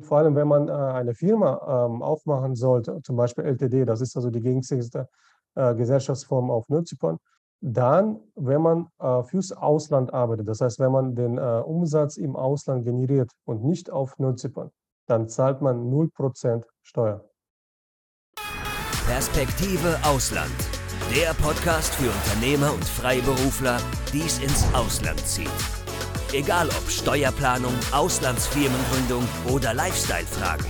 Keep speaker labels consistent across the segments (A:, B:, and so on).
A: Vor allem, wenn man äh, eine Firma ähm, aufmachen sollte, zum Beispiel LTD, das ist also die gängigste äh, Gesellschaftsform auf Nordzypern, dann, wenn man äh, fürs Ausland arbeitet, das heißt, wenn man den Umsatz im Ausland generiert und nicht auf Nordzypern, dann zahlt man 0% Steuer.
B: Perspektive Ausland. Der Podcast für Unternehmer und Freiberufler, die es ins Ausland zieht. Egal ob Steuerplanung, Auslandsfirmengründung oder Lifestyle-Fragen.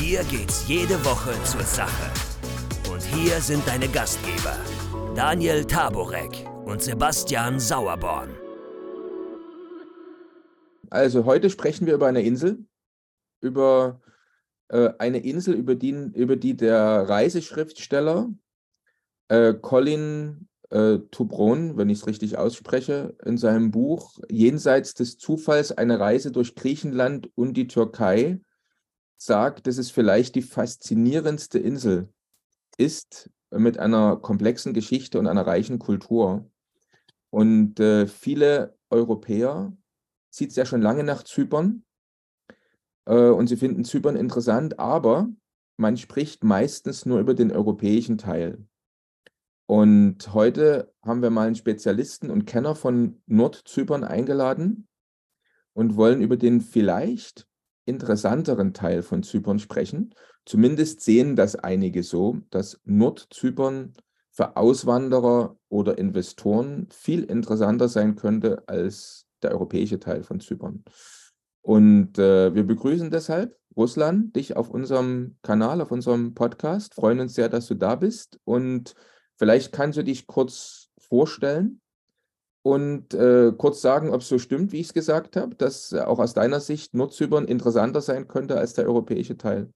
B: Hier geht's jede Woche zur Sache. Und hier sind deine Gastgeber, Daniel Taborek und Sebastian Sauerborn.
C: Also heute sprechen wir über eine Insel, über äh, eine Insel, über die, über die der Reiseschriftsteller äh, Colin äh, Tubron, wenn ich es richtig ausspreche, in seinem Buch Jenseits des Zufalls eine Reise durch Griechenland und die Türkei sagt, dass es vielleicht die faszinierendste Insel ist mit einer komplexen Geschichte und einer reichen Kultur. Und äh, viele Europäer zieht es ja schon lange nach Zypern äh, und sie finden Zypern interessant, aber man spricht meistens nur über den europäischen Teil. Und heute haben wir mal einen Spezialisten und Kenner von Nordzypern eingeladen und wollen über den vielleicht interessanteren Teil von Zypern sprechen. Zumindest sehen das einige so, dass Nordzypern für Auswanderer oder Investoren viel interessanter sein könnte als der europäische Teil von Zypern. Und äh, wir begrüßen deshalb Russland, dich auf unserem Kanal, auf unserem Podcast. Freuen uns sehr, dass du da bist und Vielleicht kannst du dich kurz vorstellen und äh, kurz sagen, ob es so stimmt, wie ich es gesagt habe, dass auch aus deiner Sicht Nordzypern interessanter sein könnte als der europäische Teil.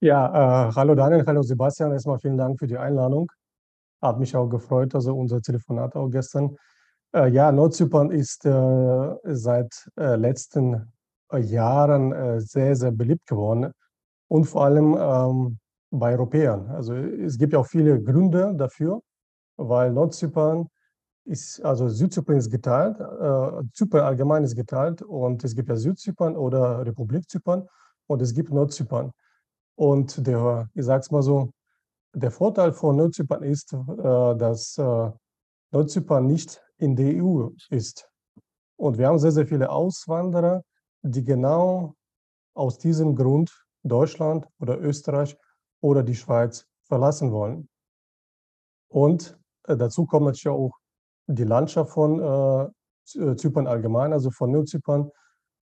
A: Ja, äh, hallo Daniel, hallo Sebastian. Erstmal vielen Dank für die Einladung. Hat mich auch gefreut, also unser Telefonat auch gestern. Äh, ja, Nordzypern ist äh, seit äh, letzten Jahren äh, sehr, sehr beliebt geworden. Und vor allem ähm, bei Europäern. Also es gibt ja auch viele Gründe dafür, weil Nordzypern ist, also Südzypern ist geteilt, äh, Zypern allgemein ist geteilt und es gibt ja Südzypern oder Republik Zypern und es gibt Nordzypern. Und der, ich sag's mal so, der Vorteil von Nordzypern ist, äh, dass äh, Nordzypern nicht in der EU ist. Und wir haben sehr, sehr viele Auswanderer, die genau aus diesem Grund Deutschland oder Österreich oder die Schweiz verlassen wollen. Und äh, dazu kommt natürlich auch die Landschaft von äh, äh, Zypern allgemein, also von Nordzypern.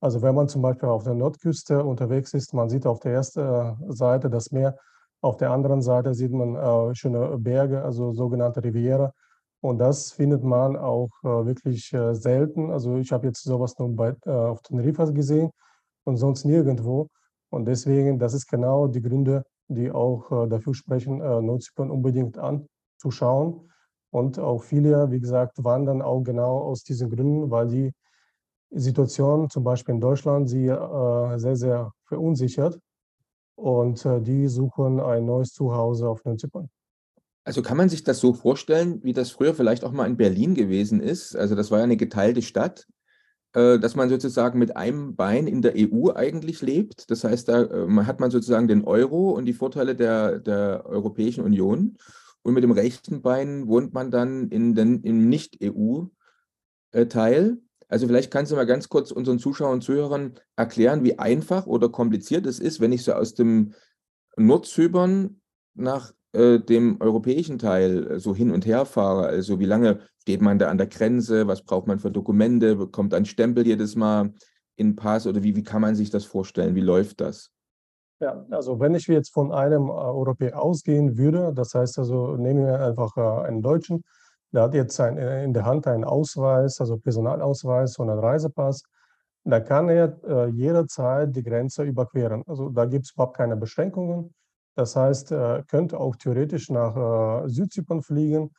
A: Also wenn man zum Beispiel auf der Nordküste unterwegs ist, man sieht auf der ersten Seite das Meer, auf der anderen Seite sieht man schöne Berge, also sogenannte Riviera. Und das findet man auch wirklich selten. Also ich habe jetzt sowas nur bei, auf den Rifas gesehen und sonst nirgendwo. Und deswegen, das ist genau die Gründe, die auch äh, dafür sprechen, äh, Nordzypern unbedingt anzuschauen. Und auch viele, wie gesagt, wandern auch genau aus diesen Gründen, weil die Situation zum Beispiel in Deutschland sie äh, sehr, sehr verunsichert. Und die suchen ein neues Zuhause auf Nordzypern.
C: Also kann man sich das so vorstellen, wie das früher vielleicht auch mal in Berlin gewesen ist? Also das war ja eine geteilte Stadt dass man sozusagen mit einem Bein in der EU eigentlich lebt. Das heißt, da äh, hat man sozusagen den Euro und die Vorteile der, der Europäischen Union. Und mit dem rechten Bein wohnt man dann in den, im Nicht-EU-Teil. Also vielleicht kannst du mal ganz kurz unseren Zuschauern und Zuhörern erklären, wie einfach oder kompliziert es ist, wenn ich so aus dem Nordzypern nach äh, dem europäischen Teil äh, so hin und her fahre. Also wie lange steht man da an der Grenze? Was braucht man für Dokumente? Bekommt ein Stempel jedes Mal in Pass? Oder wie, wie kann man sich das vorstellen? Wie läuft das?
A: Ja, also wenn ich jetzt von einem äh, Europäer ausgehen würde, das heißt also, nehmen wir einfach äh, einen Deutschen, der hat jetzt ein, in der Hand einen Ausweis, also Personalausweis und einen Reisepass, da kann er jederzeit die Grenze überqueren. Also da gibt es überhaupt keine Beschränkungen. Das heißt, er könnte auch theoretisch nach äh, Südzypern fliegen,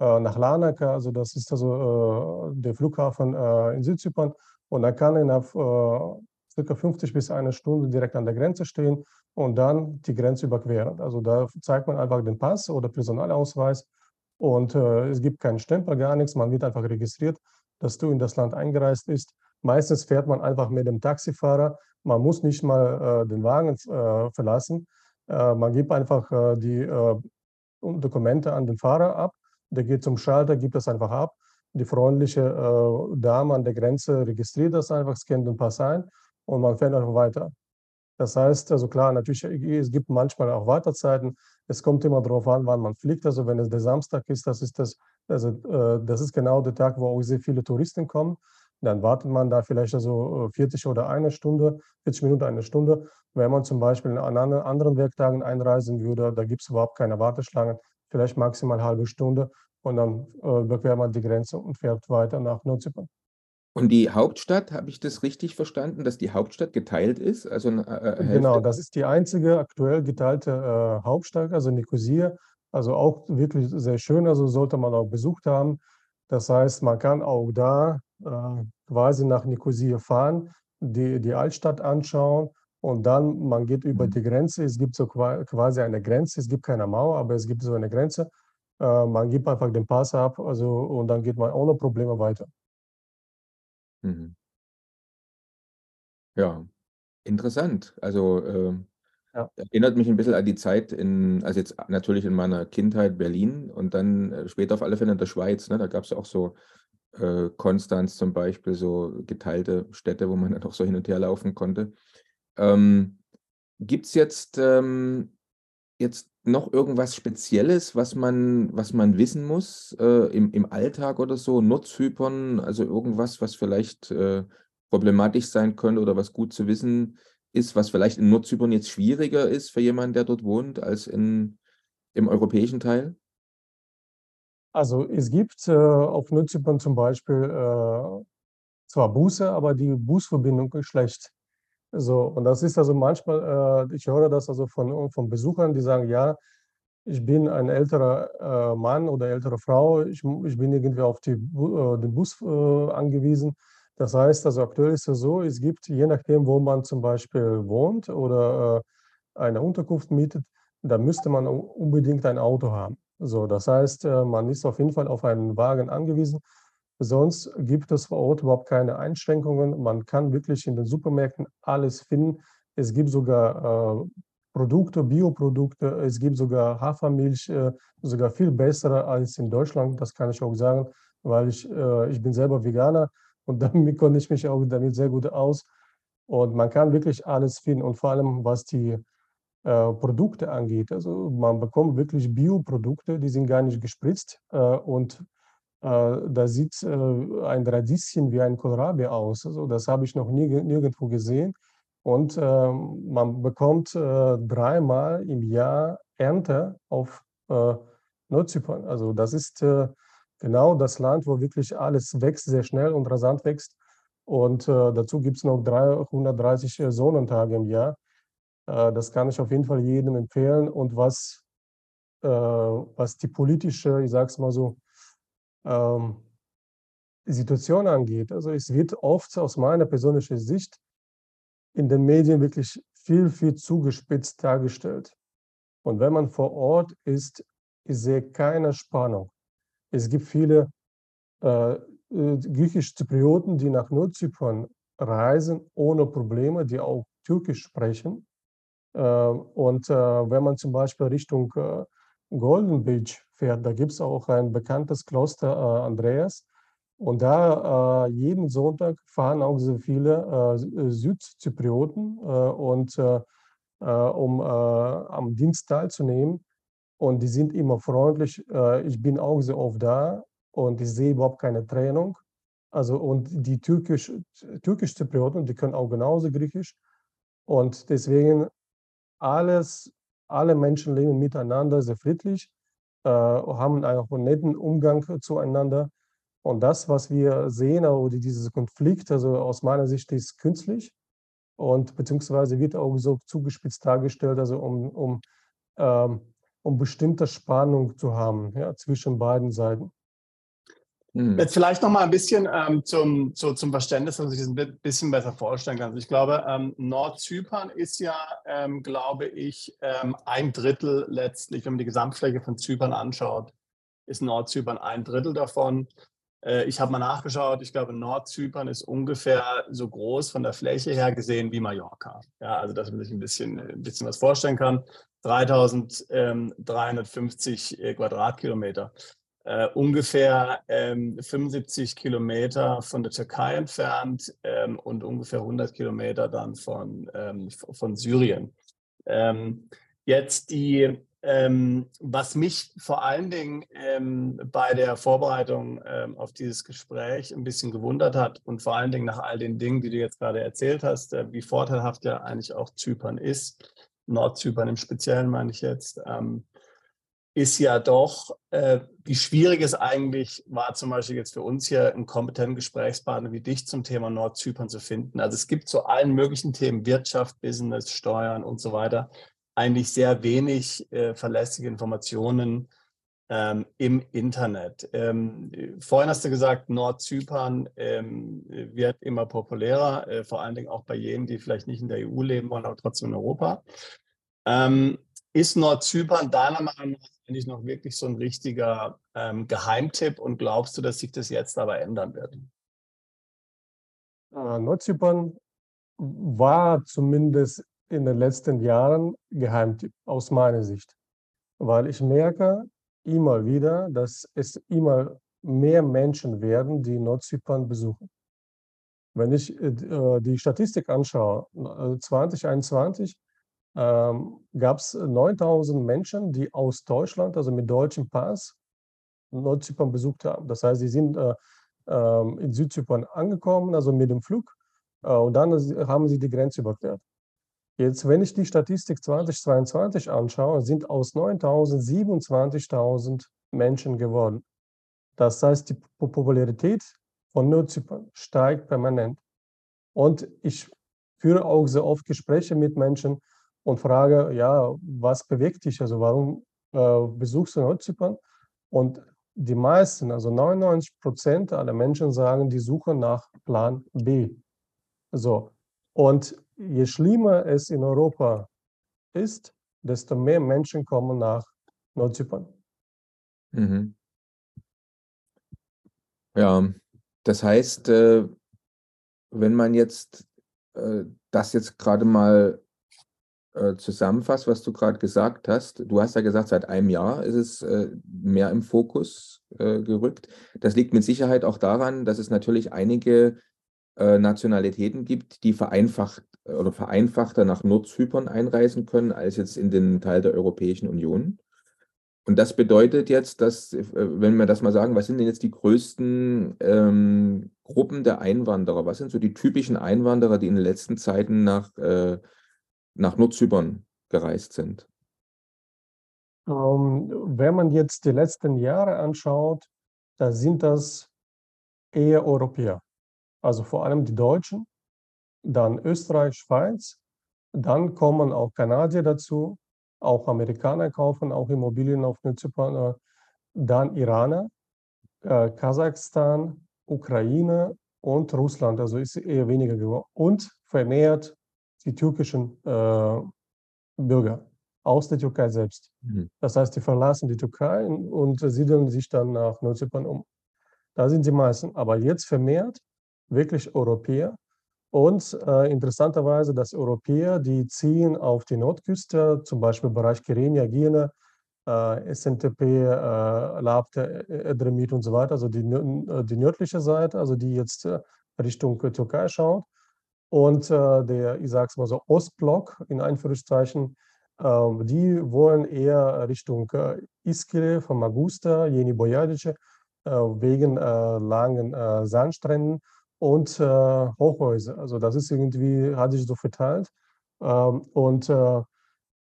A: äh, nach Larnaca, also das ist also äh, der Flughafen in Südzypern. Und dann kann er auf circa 50 bis eine Stunde direkt an der Grenze stehen und dann die Grenze überqueren. Also da zeigt man einfach den Pass oder Personalausweis und äh, es gibt keinen Stempel, gar nichts. Man wird einfach registriert, dass du in das Land eingereist bist. Meistens fährt man einfach mit dem Taxifahrer Man muss nicht mal äh, den Wagen äh, verlassen. Äh, man gibt einfach äh, die äh, Dokumente an den Fahrer ab. Der geht zum Schalter, gibt das einfach ab. Die freundliche Dame an der Grenze registriert das einfach, scannt den Pass ein und man fährt einfach weiter. Das heißt, also klar, natürlich, es gibt manchmal auch Wartezeiten. Es kommt immer darauf an, wann man fliegt. Also wenn es der Samstag ist, das ist das, also das ist genau der Tag, wo auch sehr viele Touristen kommen. Dann wartet man da vielleicht also 40 äh, oder eine Stunde, 40 Minuten, eine Stunde. Wenn man zum Beispiel an anderen Werktagen einreisen würde, da gibt es überhaupt keine Warteschlangen, vielleicht maximal eine halbe Stunde und dann äh, überquert man die Grenze und fährt weiter nach Nordzypern.
C: Und die Hauptstadt, habe ich das richtig verstanden, dass die Hauptstadt geteilt ist? Also
A: äh, äh genau, das ist die einzige aktuell geteilte äh, Hauptstadt, also Nicosia. Also auch wirklich sehr schön, also sollte man auch besucht haben. Das heißt, man kann auch da äh, quasi nach Nicosia fahren, die, die Altstadt anschauen und dann man geht über mhm. die Grenze. Es gibt so quasi eine Grenze, es gibt keine Mauer, aber es gibt so eine Grenze. Äh, man gibt einfach den Pass ab also, und dann geht man ohne Probleme weiter.
C: Mhm. Ja, interessant. Also äh, ja. erinnert mich ein bisschen an die Zeit in, also jetzt natürlich in meiner Kindheit Berlin und dann äh, später auf alle Fälle in der Schweiz. Ne? Da gab es auch so äh, Konstanz zum Beispiel, so geteilte Städte, wo man dann auch so hin und her laufen konnte. Ähm, Gibt es jetzt, ähm, jetzt noch irgendwas Spezielles, was man, was man wissen muss äh, im, im Alltag oder so? Nutzhypern, also irgendwas, was vielleicht äh, problematisch sein könnte oder was gut zu wissen ist, was vielleicht in Nordzypern jetzt schwieriger ist für jemanden, der dort wohnt, als in, im europäischen Teil?
A: Also es gibt äh, auf Nordzypern zum Beispiel äh, zwar Busse, aber die Busverbindung ist schlecht. So, und das ist also manchmal, äh, ich höre das also von, von Besuchern, die sagen, ja, ich bin ein älterer äh, Mann oder ältere Frau, ich, ich bin irgendwie auf die, äh, den Bus äh, angewiesen. Das heißt, also aktuell ist es so, es gibt, je nachdem, wo man zum Beispiel wohnt oder äh, eine Unterkunft mietet, da müsste man unbedingt ein Auto haben. So, das heißt, äh, man ist auf jeden Fall auf einen Wagen angewiesen. Sonst gibt es vor Ort überhaupt keine Einschränkungen. Man kann wirklich in den Supermärkten alles finden. Es gibt sogar äh, Produkte, Bioprodukte, es gibt sogar Hafermilch, äh, sogar viel bessere als in Deutschland. Das kann ich auch sagen, weil ich, äh, ich bin selber Veganer und damit konnte ich mich auch damit sehr gut aus. Und man kann wirklich alles finden und vor allem was die äh, Produkte angeht. Also man bekommt wirklich Bioprodukte, die sind gar nicht gespritzt äh, und äh, da sieht äh, ein Radieschen wie ein Kohlrabi aus. Also das habe ich noch nie, nirgendwo gesehen. Und äh, man bekommt äh, dreimal im Jahr Ernte auf Nordzypern. Also das ist genau das Land, wo wirklich alles wächst, sehr schnell und rasant wächst. Und dazu gibt es noch 330 Sonnentage im Jahr. das kann ich auf jeden Fall jedem empfehlen. Und was, was die politische, ich sage es mal so, ähm, Situation angeht. Also es wird oft aus meiner persönlichen Sicht in den Medien wirklich viel, viel zugespitzt dargestellt. Und wenn man vor Ort ist, ich sehe keine Spannung. Es gibt viele äh, äh griechisch-Zyprioten, die nach Nordzypern reisen ohne Probleme, die auch Türkisch sprechen. Äh, und äh, wenn man zum Beispiel Richtung äh, Golden Beach fährt. Da gibt es auch ein bekanntes Kloster äh, Andreas. Und da jeden Sonntag fahren auch sehr viele Südzyprioten und um am Dienst teilzunehmen. Und die sind immer freundlich. ich bin auch sehr oft da und ich sehe überhaupt keine Trennung. Also und die türkisch, türkisch-Zyprioten, die können auch genauso Griechisch. Und deswegen alles, alle Menschen leben miteinander sehr friedlich. Äh, haben auch einen netten Umgang zueinander. Und das, was wir sehen, oder dieses Konflikt, also aus meiner Sicht ist künstlich und beziehungsweise wird auch so zugespitzt dargestellt, also um, um, ähm, um bestimmte Spannung zu haben ja, zwischen beiden Seiten.
D: Hm. Jetzt vielleicht noch mal ein bisschen ähm, zum, zu, zum Verständnis, dass ich das ein bisschen besser vorstellen kann. Also ich glaube, ähm, Nordzypern ist ja, ähm, glaube ich, ähm, ein Drittel letztlich, wenn man die Gesamtfläche von Zypern anschaut, ist Nordzypern ein Drittel davon. Äh, ich habe mal nachgeschaut, ich glaube, Nordzypern ist ungefähr so groß von der Fläche her gesehen wie Mallorca. Ja, also dass man sich ein bisschen, ein bisschen was vorstellen kann. 3350 äh, Quadratkilometer. Uh, ungefähr ähm, 75 Kilometer von der Türkei entfernt ähm, und ungefähr 100 Kilometer dann von, ähm, von Syrien. Ähm, jetzt die ähm, was mich vor allen Dingen ähm, bei der Vorbereitung ähm, auf dieses Gespräch ein bisschen gewundert hat und vor allen Dingen nach all den Dingen, die du jetzt gerade erzählt hast, äh, wie vorteilhaft ja eigentlich auch Zypern ist, Nordzypern im Speziellen meine ich jetzt, ähm, ist ja doch, äh, wie schwierig es eigentlich war, zum Beispiel jetzt für uns hier einen kompetenten Gesprächspartner wie dich zum Thema Nordzypern zu finden. Also es gibt zu allen möglichen Themen, Wirtschaft, Business, Steuern und so weiter, eigentlich sehr wenig äh, verlässliche Informationen ähm, im Internet. Ähm, vorhin hast du gesagt, Nordzypern ähm, wird immer populärer, äh, vor allen Dingen auch bei jenen, die vielleicht nicht in der EU leben wollen, aber trotzdem in Europa. Ähm, ist Nordzypern deiner Meinung nach eigentlich noch wirklich so ein richtiger ähm, Geheimtipp und glaubst du, dass sich das jetzt aber ändern wird?
A: Äh, Nordzypern war zumindest in den letzten Jahren Geheimtipp aus meiner Sicht, weil ich merke immer wieder, dass es immer mehr Menschen werden, die Nordzypern besuchen. Wenn ich äh, äh die Statistik anschaue, 2021 äh, ähm, gab es 9000 Menschen, die aus Deutschland, also mit deutschem Pass, Nordzypern besucht haben. Das heißt, sie sind äh, äh, in Südzypern angekommen, also mit dem Flug, äh, und dann haben sie die Grenze überquert. Jetzt, wenn ich die Statistik 2022 anschaue, sind aus 9.000 27.000 Menschen geworden. Das heißt, die Popularität von Nordzypern steigt permanent. Und ich führe auch sehr oft Gespräche mit Menschen und frage, ja, was bewegt dich? Also warum äh, besuchst du Nordzypern? Und die meisten, also 99 Prozent aller Menschen sagen, die suchen nach Plan B. So. Und je schlimmer es in Europa ist, desto mehr Menschen kommen nach Nordzypern.
C: Mhm. Ja, das heißt, äh, wenn man jetzt äh, das jetzt gerade mal äh, zusammenfasst, was du gerade gesagt hast, du hast ja gesagt, seit einem Jahr ist es mehr im Fokus gerückt. Das liegt mit Sicherheit auch daran, dass es natürlich einige Nationalitäten gibt, die vereinfacht oder vereinfachter nach Nordzypern einreisen können als jetzt in den Teil der Europäischen Union. Und das bedeutet jetzt, dass, äh, wenn wir das mal sagen, was sind denn jetzt die größten ähm, Gruppen der Einwanderer? Was sind so die typischen Einwanderer, die in den letzten Zeiten nach, äh, nach Nordzypern gereist sind?
A: Ähm, wenn man jetzt die letzten Jahre anschaut, da sind das eher Europäer. Also vor allem die Deutschen, dann Österreich, Schweiz, dann kommen auch Kanadier dazu, auch Amerikaner kaufen auch Immobilien auf Zypern, dann Iraner, äh, Kasachstan, Ukraine und Russland, also ist eher weniger geworden. Und vermehrt die türkischen äh, Bürger aus der Türkei selbst. Mhm. Das heißt, die verlassen die Türkei und siedeln sich dann nach Nordzypern um. Da sind die meisten. Aber jetzt vermehrt wirklich Europäer, und äh, interessanterweise, dass Europäer, die ziehen auf die Nordküste, zum Beispiel Bereich Kyrenia, Gine, äh, SNTP, äh, Labte, Edremit und so weiter, also die, äh, die nördliche Seite, also die jetzt äh, Richtung Türkei schaut. Und äh, der, ich sage es mal so, Ostblock, in Anführungszeichen, ähm, die wollen eher Richtung äh, Iskele, von Magusta, Jeni Bojadice, wegen langen Sandstränden und äh, Hochhäuser. Also das ist irgendwie, hat sich so verteilt. Ähm, und äh,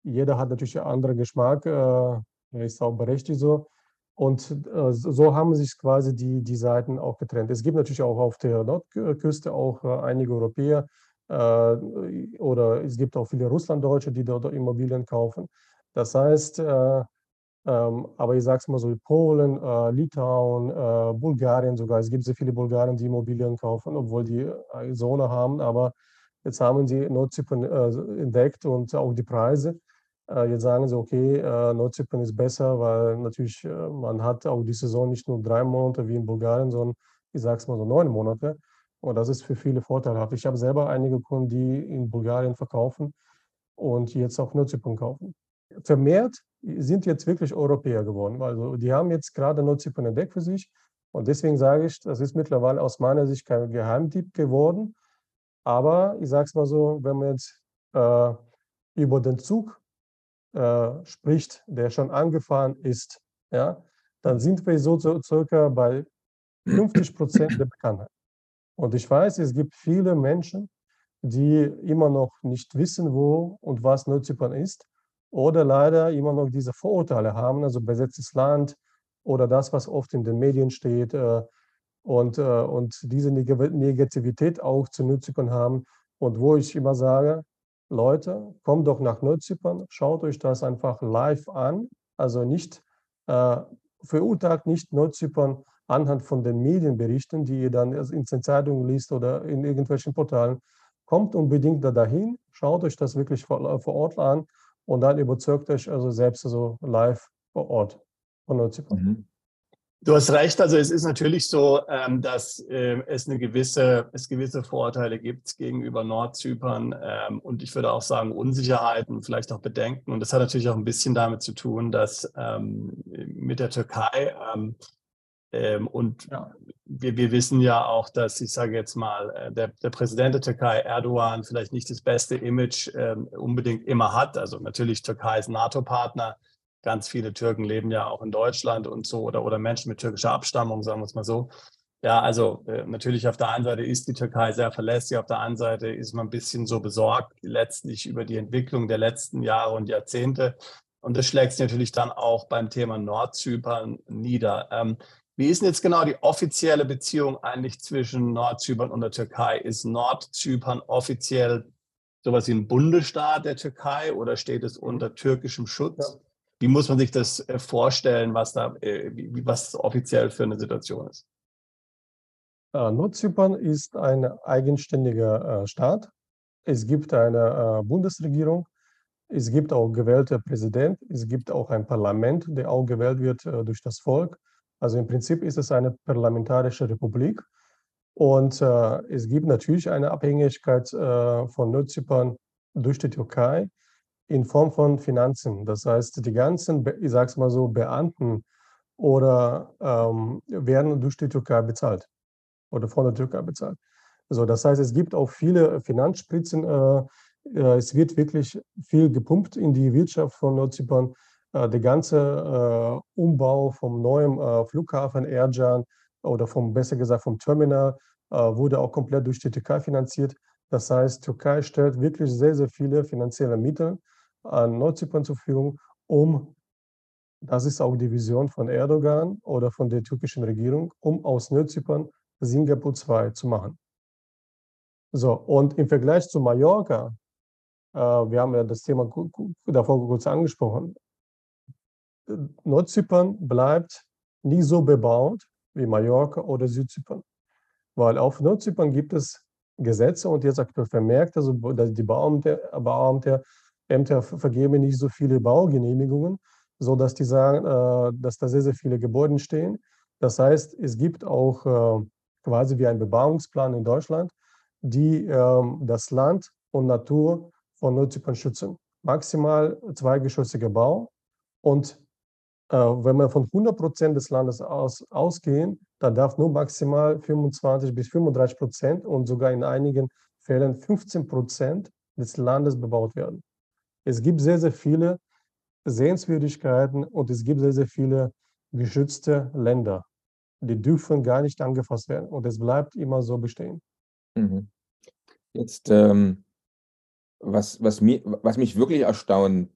A: jeder hat natürlich einen anderen Geschmack, äh, ist auch berechtigt so. Und äh, so haben sich quasi die, die Seiten auch getrennt. Es gibt natürlich auch auf der Nordküste auch äh, einige Europäer äh, oder es gibt auch viele Russlanddeutsche, die dort Immobilien kaufen. Das heißt, ähm, aber ich sage es mal so, Polen, äh, Litauen, äh, Bulgarien sogar. Es gibt sehr viele Bulgaren, die Immobilien kaufen, obwohl die äh, Zone haben. Aber jetzt haben sie Nordzypern äh, entdeckt und auch die Preise. Äh, jetzt sagen sie, okay, äh, Nordzypern ist besser, weil natürlich man hat auch die Saison nicht nur drei Monate wie in Bulgarien, sondern ich sage es mal so neun Monate. Und das ist für viele vorteilhaft. Ich habe selber einige Kunden, die in Bulgarien verkaufen und jetzt auch Nordzypern kaufen. Vermehrt sind jetzt wirklich Europäer geworden. Also die haben jetzt gerade Nordzypern entdeckt für sich. Und deswegen sage ich, das ist mittlerweile aus meiner Sicht kein Geheimtipp geworden. Aber ich sage es mal so, wenn man jetzt äh, über den Zug äh, spricht, der schon angefahren ist, ja, dann sind wir so circa bei 50 Prozent der Bekanntheit. Und ich weiß, es gibt viele Menschen, die immer noch nicht wissen, wo und was Nordzypern ist oder leider immer noch diese Vorurteile haben, also besetztes Land oder das, was oft in den Medien steht äh, und, äh, und diese Negativität auch zu Nordzypern haben. Und wo ich immer sage, Leute, kommt doch nach Nordzypern, schaut euch das einfach live an, also nicht äh, verurteilt nicht Nordzypern anhand von den Medienberichten, die ihr dann in den Zeitungen liest oder in irgendwelchen Portalen. Kommt unbedingt da dahin, schaut euch das wirklich vor, vor Ort an und dann überzeugt euch also selbst so live vor Ort von Nordzypern. Mhm.
D: Du hast recht, also es ist natürlich so, ähm, dass ähm, es eine gewisse, es gewisse Vorteile gibt gegenüber Nordzypern ähm, und ich würde auch sagen Unsicherheiten, vielleicht auch Bedenken. Und das hat natürlich auch ein bisschen damit zu tun, dass mit der Türkei und ja. Wir, wir wissen ja auch, dass ich sage jetzt mal, äh, der, der Präsident der Türkei, Erdogan, vielleicht nicht das beste Image unbedingt immer hat. Also natürlich Türkei ist NATO-Partner Ganz viele Türken leben ja auch in Deutschland und so oder, oder Menschen mit türkischer Abstammung, sagen wir es mal so. Ja, also äh, natürlich auf der einen Seite ist die Türkei sehr verlässlich, auf der anderen Seite ist man ein bisschen so besorgt letztlich über die Entwicklung der letzten Jahre und Jahrzehnte. Und das schlägt sich natürlich dann auch beim Thema Nordzypern nieder. Ähm, wie ist denn jetzt genau die offizielle Beziehung eigentlich zwischen Nordzypern und der Türkei? Ist Nordzypern offiziell sowas wie ein Bundesstaat der Türkei oder steht es unter türkischem Schutz? Ja. Wie muss man sich das äh, vorstellen, was da, äh, was offiziell für eine Situation ist?
A: Äh, Nordzypern ist ein eigenständiger Staat. Es gibt eine Bundesregierung, es gibt auch gewählte Präsident, es gibt auch ein Parlament, der auch gewählt wird durch das Volk. Also im Prinzip ist es eine parlamentarische Republik. Und äh, es gibt natürlich eine Abhängigkeit äh, von Nordzypern durch die Türkei in Form von Finanzen. Das heißt, die ganzen, ich sage es mal so, Beamten oder ähm, werden durch die Türkei bezahlt oder von der Türkei bezahlt. Also das heißt, es gibt auch viele Finanzspritzen. Äh, äh, es wird wirklich viel gepumpt in die Wirtschaft von Nordzypern. Äh, der ganze äh, Umbau vom neuen äh, Flughafen Ercan oder vom, besser gesagt vom Terminal wurde auch komplett durch die Türkei finanziert. Das heißt, Türkei stellt wirklich sehr, sehr viele finanzielle Mittel an Nordzypern zur Verfügung, um, das ist auch die Vision von Erdogan oder von der türkischen Regierung, um aus Nordzypern Singapur 2 zu machen. So, und im Vergleich zu Mallorca, wir haben ja das Thema davor kurz angesprochen, Nordzypern bleibt nie so bebaut wie Mallorca oder Südzypern. Weil auf Nordzypern gibt es Gesetze und jetzt aktuell vermerkt, also die Bauämter, Bauämter Ämter vergeben nicht so viele Baugenehmigungen, sodass die sagen, äh, dass da sehr, sehr viele Gebäude stehen. Das heißt, es gibt auch äh, quasi wie ein Bebauungsplan in Deutschland, die ähm, das Land und Natur von Nordzypern schützen. Maximal zweigeschossiger Bau. Und wenn wir von 100 Prozent des Landes aus, ausgehen, dann darf nur maximal 25 bis 35 Prozent und sogar in einigen Fällen 15 Prozent des Landes bebaut werden. Es gibt sehr, sehr viele Sehenswürdigkeiten und es gibt sehr, sehr viele geschützte Länder. Die dürfen gar nicht angefasst werden und es bleibt immer so bestehen.
C: Mhm. Jetzt, ähm, was, was, mir, was mich wirklich erstaunt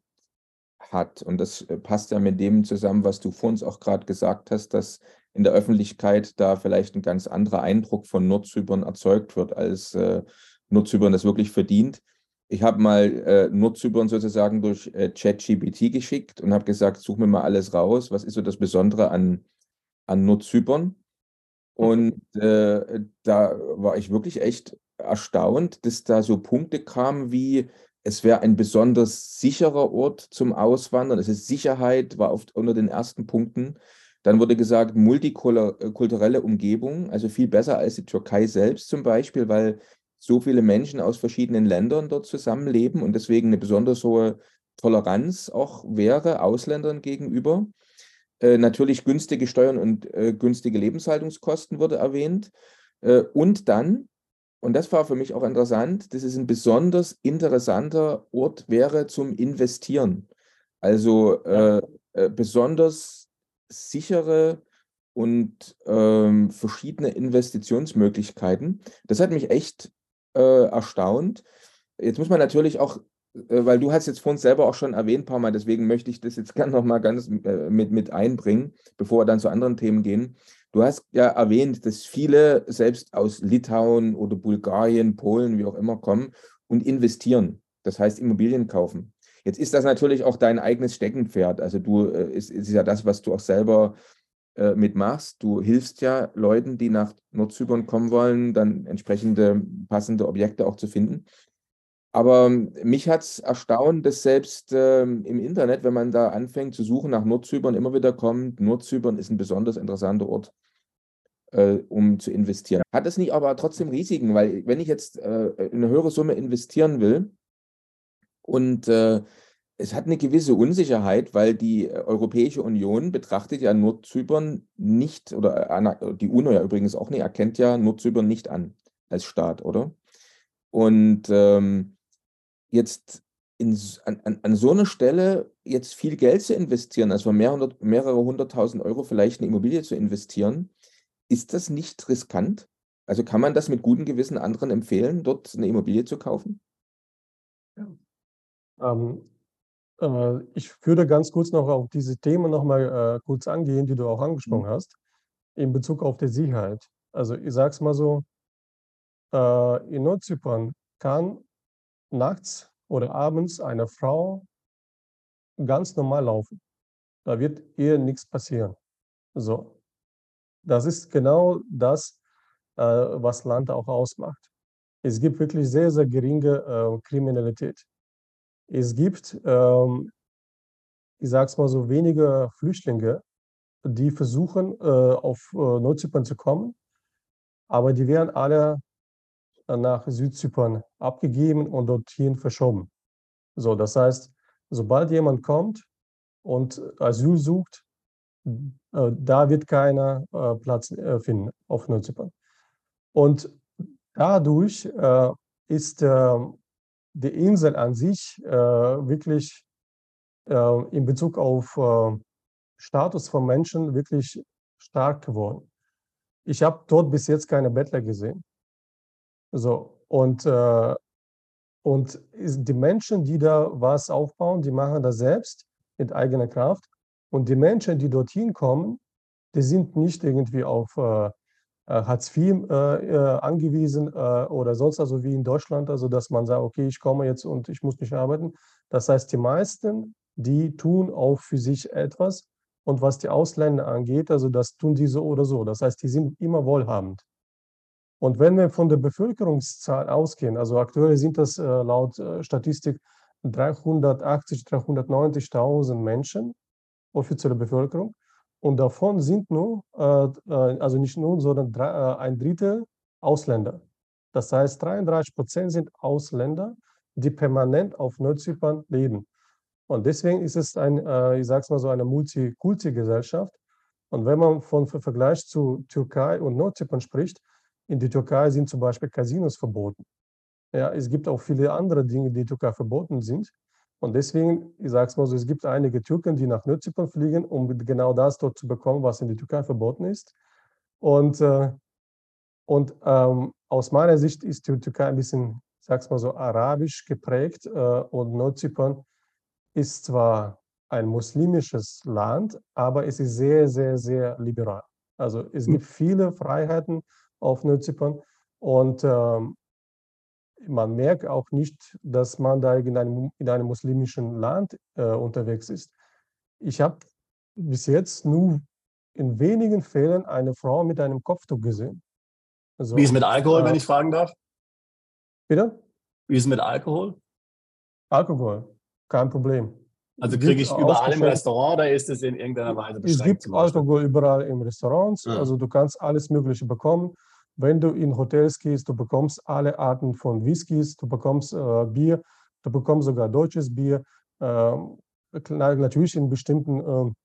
C: hat, und das äh, passt ja mit dem zusammen, was du vor uns auch gerade gesagt hast, dass in der Öffentlichkeit da vielleicht ein ganz anderer Eindruck von Nordzypern erzeugt wird, als äh, Nordzypern das wirklich verdient ich habe mal äh, Nordzypern sozusagen durch äh, ChatGPT geschickt und habe gesagt, such mir mal alles raus. Was ist so das Besondere an, an Nordzypern? Und äh, da war ich wirklich echt erstaunt, dass da so Punkte kamen wie, es wäre ein besonders sicherer Ort zum Auswandern. Es ist Sicherheit, war oft unter den ersten Punkten. Dann wurde gesagt, multikulturelle Umgebung, also viel besser als die Türkei selbst zum Beispiel, weil so viele Menschen aus verschiedenen Ländern dort zusammenleben und deswegen eine besonders hohe Toleranz auch wäre Ausländern gegenüber. Äh, natürlich günstige Steuern und äh, günstige Lebenshaltungskosten wurde erwähnt. Äh, und dann, und das war für mich auch interessant, dass es ein besonders interessanter Ort wäre zum Investieren. Also äh, äh, besonders sichere und ähm, verschiedene Investitionsmöglichkeiten. Das hat mich echt äh, erstaunt. Jetzt muss man natürlich auch äh, weil du hast jetzt vorhin selber auch schon erwähnt, ein paar Mal, deswegen möchte ich das jetzt gerne nochmal ganz äh, mit, mit einbringen, bevor wir dann zu anderen Themen gehen. Du hast ja erwähnt, dass viele selbst aus Litauen oder Bulgarien, Polen, wie auch immer kommen und investieren. Das heißt Immobilien kaufen. Jetzt ist das natürlich auch dein eigenes Steckenpferd. Also du äh, ist, ist ja das, was du auch selber äh, mitmachst. Du hilfst ja Leuten, die nach Nordzypern kommen wollen, dann entsprechende passende Objekte auch zu finden. Aber mich hat es erstaunt, dass selbst ähm, im Internet, wenn man da anfängt zu suchen nach Nordzypern, immer wieder kommt, Nordzypern ist ein besonders interessanter Ort, äh, um zu investieren. Hat es nicht aber trotzdem Risiken, weil wenn ich jetzt äh, eine höhere Summe investieren will und äh, es hat eine gewisse Unsicherheit, weil die Europäische Union betrachtet ja Nordzypern nicht, oder äh, die UNO ja übrigens auch nicht, erkennt ja Nordzypern nicht an als Staat, oder? Und ähm, jetzt in, an, an so einer Stelle jetzt viel Geld zu investieren, also mehrere, mehrere hunderttausend Euro vielleicht eine Immobilie zu investieren, ist das nicht riskant? Also kann man das mit gutem Gewissen anderen empfehlen, dort eine Immobilie zu kaufen?
A: Ja. Ähm, äh, ich würde ganz kurz noch auf diese Themen nochmal äh, kurz angehen, die du auch angesprochen mhm. hast, in Bezug auf die Sicherheit. Also ich sage es mal so, äh, in Nordzypern kann nachts oder abends eine Frau ganz normal laufen. Da wird ihr nichts passieren. So. Das ist genau das, äh, was Land auch ausmacht. Es gibt wirklich sehr, sehr geringe äh, Kriminalität. Es gibt, ähm, ich sage es mal so, wenige Flüchtlinge, die versuchen, äh, auf äh, Nordzypern zu kommen, aber die werden alle nach Südzypern abgegeben und dorthin verschoben. So, das heißt, sobald jemand kommt und Asyl sucht, äh, da wird keiner äh, Platz äh, finden auf Nordzypern. Und dadurch äh, ist ähm, die Insel an sich äh, wirklich äh, in Bezug auf Status von Menschen wirklich stark geworden. Ich habe dort bis jetzt keine Bettler gesehen. So, und, äh, und die Menschen, die da was aufbauen, die machen das selbst mit eigener Kraft. Und die Menschen, die dorthin kommen, die sind nicht irgendwie auf äh, äh Hartz IV äh, äh, angewiesen äh, oder sonst, also wie in Deutschland, also dass man sagt, okay, ich komme jetzt und ich muss nicht arbeiten. Das heißt, die meisten, die tun auch für sich etwas. Und was die Ausländer angeht, also das tun die so oder so. Das heißt, die sind immer wohlhabend. Und wenn wir von der Bevölkerungszahl ausgehen, also aktuell sind das äh, laut äh, Statistik 380, 390.000 Menschen, offizielle Bevölkerung. Und davon sind nur, äh, also nicht nur, sondern ein Drittel Ausländer. Das heißt, 33 Prozent sind Ausländer, die permanent auf Nordzypern leben. Und deswegen ist es ein, ich sage es mal so, eine Multikulti-Gesellschaft. Und wenn man von Vergleich zu Türkei und Nordzypern spricht, in der Türkei sind zum Beispiel Casinos verboten. Ja, es gibt auch viele andere Dinge, die in der Türkei verboten sind. Und deswegen, ich sage es mal so, es gibt einige Türken, die nach Nordzypern fliegen, um genau das dort zu bekommen, was in der Türkei verboten ist. Und, äh, und ähm, aus meiner Sicht ist die Türkei ein bisschen, ich sage es mal so, arabisch geprägt. Äh, und Nordzypern ist zwar ein muslimisches Land, aber es ist sehr, sehr, sehr liberal. Also es hm. gibt viele Freiheiten auf Nordzypern. Und ähm, man merkt auch nicht, dass man da in einem, in einem muslimischen Land äh, unterwegs ist. Ich habe bis jetzt nur in wenigen Fällen eine Frau mit einem Kopftuch gesehen.
D: Also, Wie ist es mit Alkohol, äh, wenn ich fragen darf?
A: Bitte?
D: Wie ist es mit Alkohol?
A: Alkohol, kein Problem.
D: Also kriege ich überall im Restaurant oder ist es in irgendeiner Weise
A: beschränkt? Es gibt Alkohol überall im Restaurants. Ja. Also du kannst alles Mögliche bekommen. Wenn du in Hotels gehst, du bekommst alle Arten von Whiskys, du bekommst äh, Bier, du bekommst sogar deutsches Bier. Äh, natürlich in bestimmten ähm,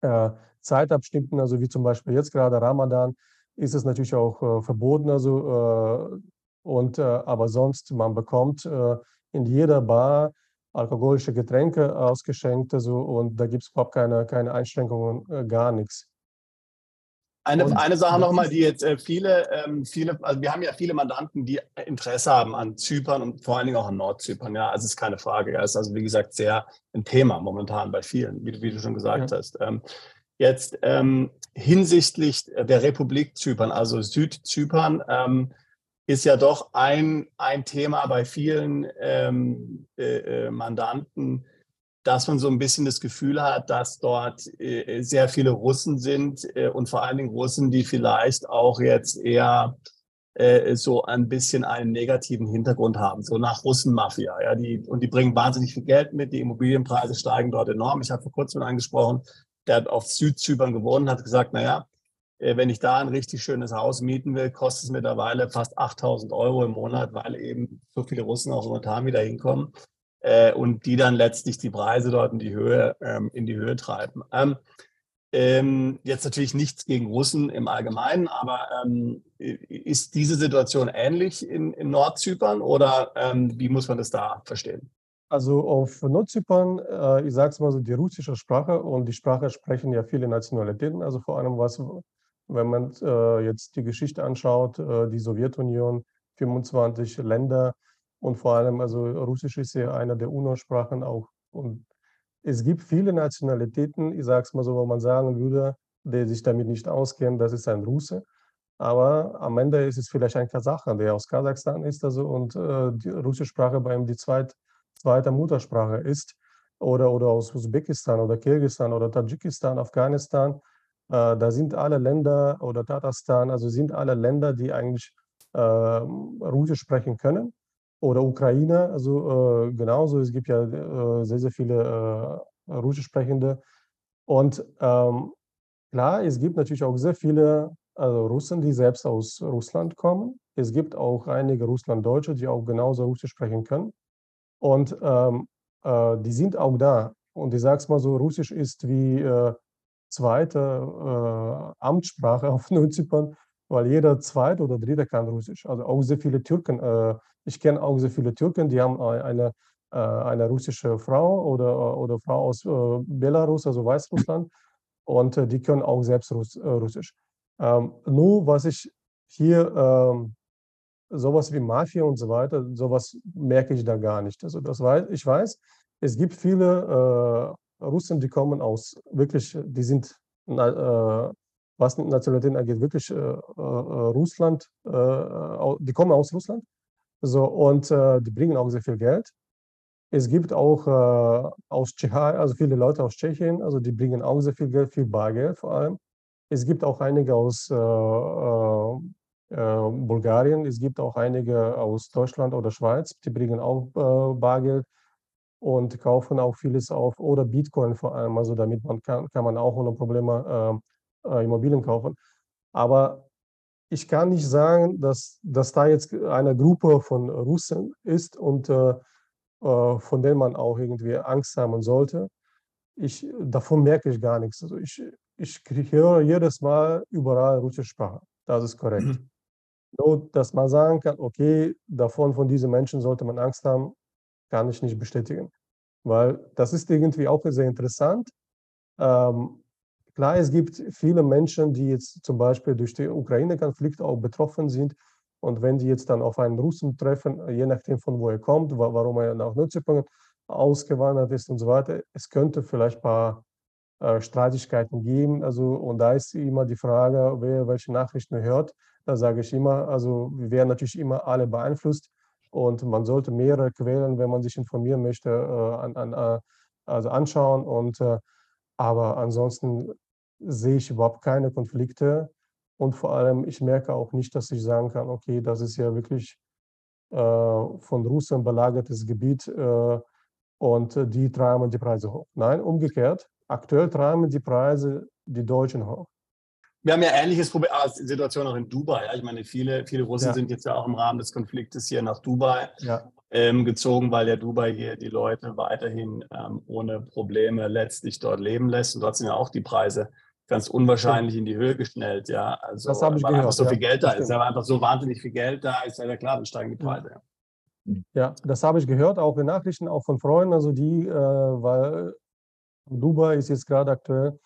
A: äh, Zeitabschnitten, also wie zum Beispiel jetzt gerade Ramadan, ist es natürlich auch äh, verboten. Also, äh, und, äh, aber sonst, man bekommt in jeder Bar alkoholische Getränke ausgeschenkt also, und da gibt es überhaupt keine, keine Einschränkungen, gar nichts.
D: Eine, eine Sache nochmal, die jetzt äh, viele, ähm, viele, also wir haben ja viele Mandanten, die Interesse haben an Zypern und vor allen Dingen auch an Nordzypern. Ja, also ist keine Frage. Ja, ist also wie gesagt sehr ein Thema momentan bei vielen, wie, wie du schon gesagt ja. hast. Ähm, jetzt ähm, hinsichtlich der Republik Zypern, also Südzypern, ähm, ist ja doch ein, ein Thema bei vielen ähm, äh, äh Mandanten, dass man so ein bisschen das Gefühl hat, dass dort äh, sehr viele Russen sind äh, und vor allen Dingen Russen, die vielleicht auch jetzt eher äh, so ein bisschen einen negativen Hintergrund haben, so nach Russenmafia. Ja, die, und die bringen wahnsinnig viel Geld mit, die Immobilienpreise steigen dort enorm. Ich habe vor kurzem angesprochen, der hat auf Südzypern gewohnt, hat gesagt, naja, wenn ich da ein richtig schönes Haus mieten will, kostet es mittlerweile fast 8000 Euro im Monat, weil eben so viele Russen auch momentan wieder hinkommen äh, und die dann letztlich die Preise dort in die Höhe, ähm, in die Höhe treiben. Ähm, ähm, jetzt natürlich nichts gegen Russen im Allgemeinen, aber ähm, ist diese Situation ähnlich in, in Nordzypern oder ähm, wie muss man das da verstehen?
A: Also auf Nordzypern, äh, ich sage es mal so, die russische Sprache und die Sprache sprechen ja viele Nationalitäten. Also vor allem was, wenn man äh, jetzt die Geschichte anschaut, äh, die Sowjetunion, 25 Länder, und vor allem, also Russisch ist ja einer der UNO-Sprachen auch. Und es gibt viele Nationalitäten, ich sage es mal so, wo man sagen würde, der sich damit nicht auskennt, das ist ein Russe. Aber am Ende ist es vielleicht ein Kasacher, der aus Kasachstan ist also, und äh, die russische Sprache bei ihm die zweit, zweite Muttersprache ist. Oder, oder aus Usbekistan oder Kirgisistan oder Tadschikistan, Afghanistan. Äh, da sind alle Länder oder Tatarstan, also sind alle Länder, die eigentlich äh, Russisch sprechen können oder Ukraine, also äh, genauso. Es gibt ja äh, sehr, sehr viele Russisch sprechende. Und ähm, klar, es gibt natürlich auch sehr viele also Russen, die selbst aus Russland kommen. Es gibt auch einige Russlanddeutsche, die auch genauso Russisch sprechen können. Und ähm, äh, die sind auch da. Und ich sage es mal so, Russisch ist wie äh, zweite äh, Amtssprache auf Nordzypern, weil jeder zweite oder dritte kann Russisch. Also auch sehr viele Türken äh, ich kenne auch sehr viele Türken, die haben eine, äh, eine russische Frau oder, oder Frau aus äh, Belarus, also Weißrussland, und äh, die können auch selbst Russisch. Ähm, nur was ich hier, ähm, sowas wie Mafia und so weiter, sowas merke ich da gar nicht. Also das weiß, ich weiß, es gibt viele Russen, die kommen aus, wirklich, die sind, äh, was Nationalitäten angeht, wirklich äh, Russland, die kommen aus Russland so, und äh, die bringen auch sehr viel Geld. Es gibt auch äh, aus Tschechien, also viele Leute aus Tschechien, also die bringen auch sehr viel Geld, viel Bargeld vor allem. Es gibt auch einige aus äh, äh, äh Bulgarien, es gibt auch einige aus Deutschland oder Schweiz, die bringen auch äh, Bargeld und kaufen auch vieles auf oder Bitcoin vor allem, also damit man kann, kann man auch ohne Probleme Immobilien kaufen. Aber ich kann nicht sagen, dass, dass da jetzt eine Gruppe von Russen ist und äh, äh von denen man auch irgendwie Angst haben sollte. Ich, davon merke ich gar nichts. Also ich, ich höre jedes Mal überall russische Sprache. Das ist korrekt. Mhm. Nur, dass man sagen kann, okay, davon von diesen Menschen sollte man Angst haben, kann ich nicht bestätigen. Weil das ist irgendwie auch sehr interessant. Ähm, Klar, es gibt viele Menschen, die jetzt zum Beispiel durch den Ukraine-Konflikt auch betroffen sind. Und wenn die jetzt dann auf einen Russen treffen, je nachdem von wo er kommt, warum er nach Nordzypern ausgewandert ist und so weiter, es könnte vielleicht ein paar äh, Streitigkeiten geben. Also, und da ist immer die Frage, wer welche Nachrichten hört. Da sage ich immer, also wir werden natürlich immer alle beeinflusst und man sollte mehrere Quellen, wenn man sich informieren möchte, äh, an, an, äh, also anschauen. Und, äh, aber ansonsten sehe ich überhaupt keine Konflikte. Und vor allem, ich merke auch nicht, dass ich sagen kann, okay, das ist ja wirklich von Russland belagertes Gebiet. Und die treiben die Preise hoch. Nein, umgekehrt. Aktuell treiben die Preise die Deutschen hoch.
D: Wir haben ja ähnliches Problem, ah, Situation auch in Dubai. Ja? Ich meine, viele, viele Russen ja. sind jetzt ja auch im Rahmen des Konfliktes hier nach Dubai ja. ähm, gezogen, weil ja Dubai hier die Leute weiterhin ähm, ohne Probleme letztlich dort leben lässt. Und dort sind ja auch die Preise ganz unwahrscheinlich in die Höhe geschnellt. Ja, also
A: das habe ich
D: weil
A: gehört,
D: einfach so viel Geld da ist. Ja, einfach so wahnsinnig viel Geld da ist, ja klar, dann steigen die Preise. Ja.
A: Ja, das habe ich gehört, auch in Nachrichten, auch von Freunden, also die, äh, weil Dubai ist jetzt gerade aktuell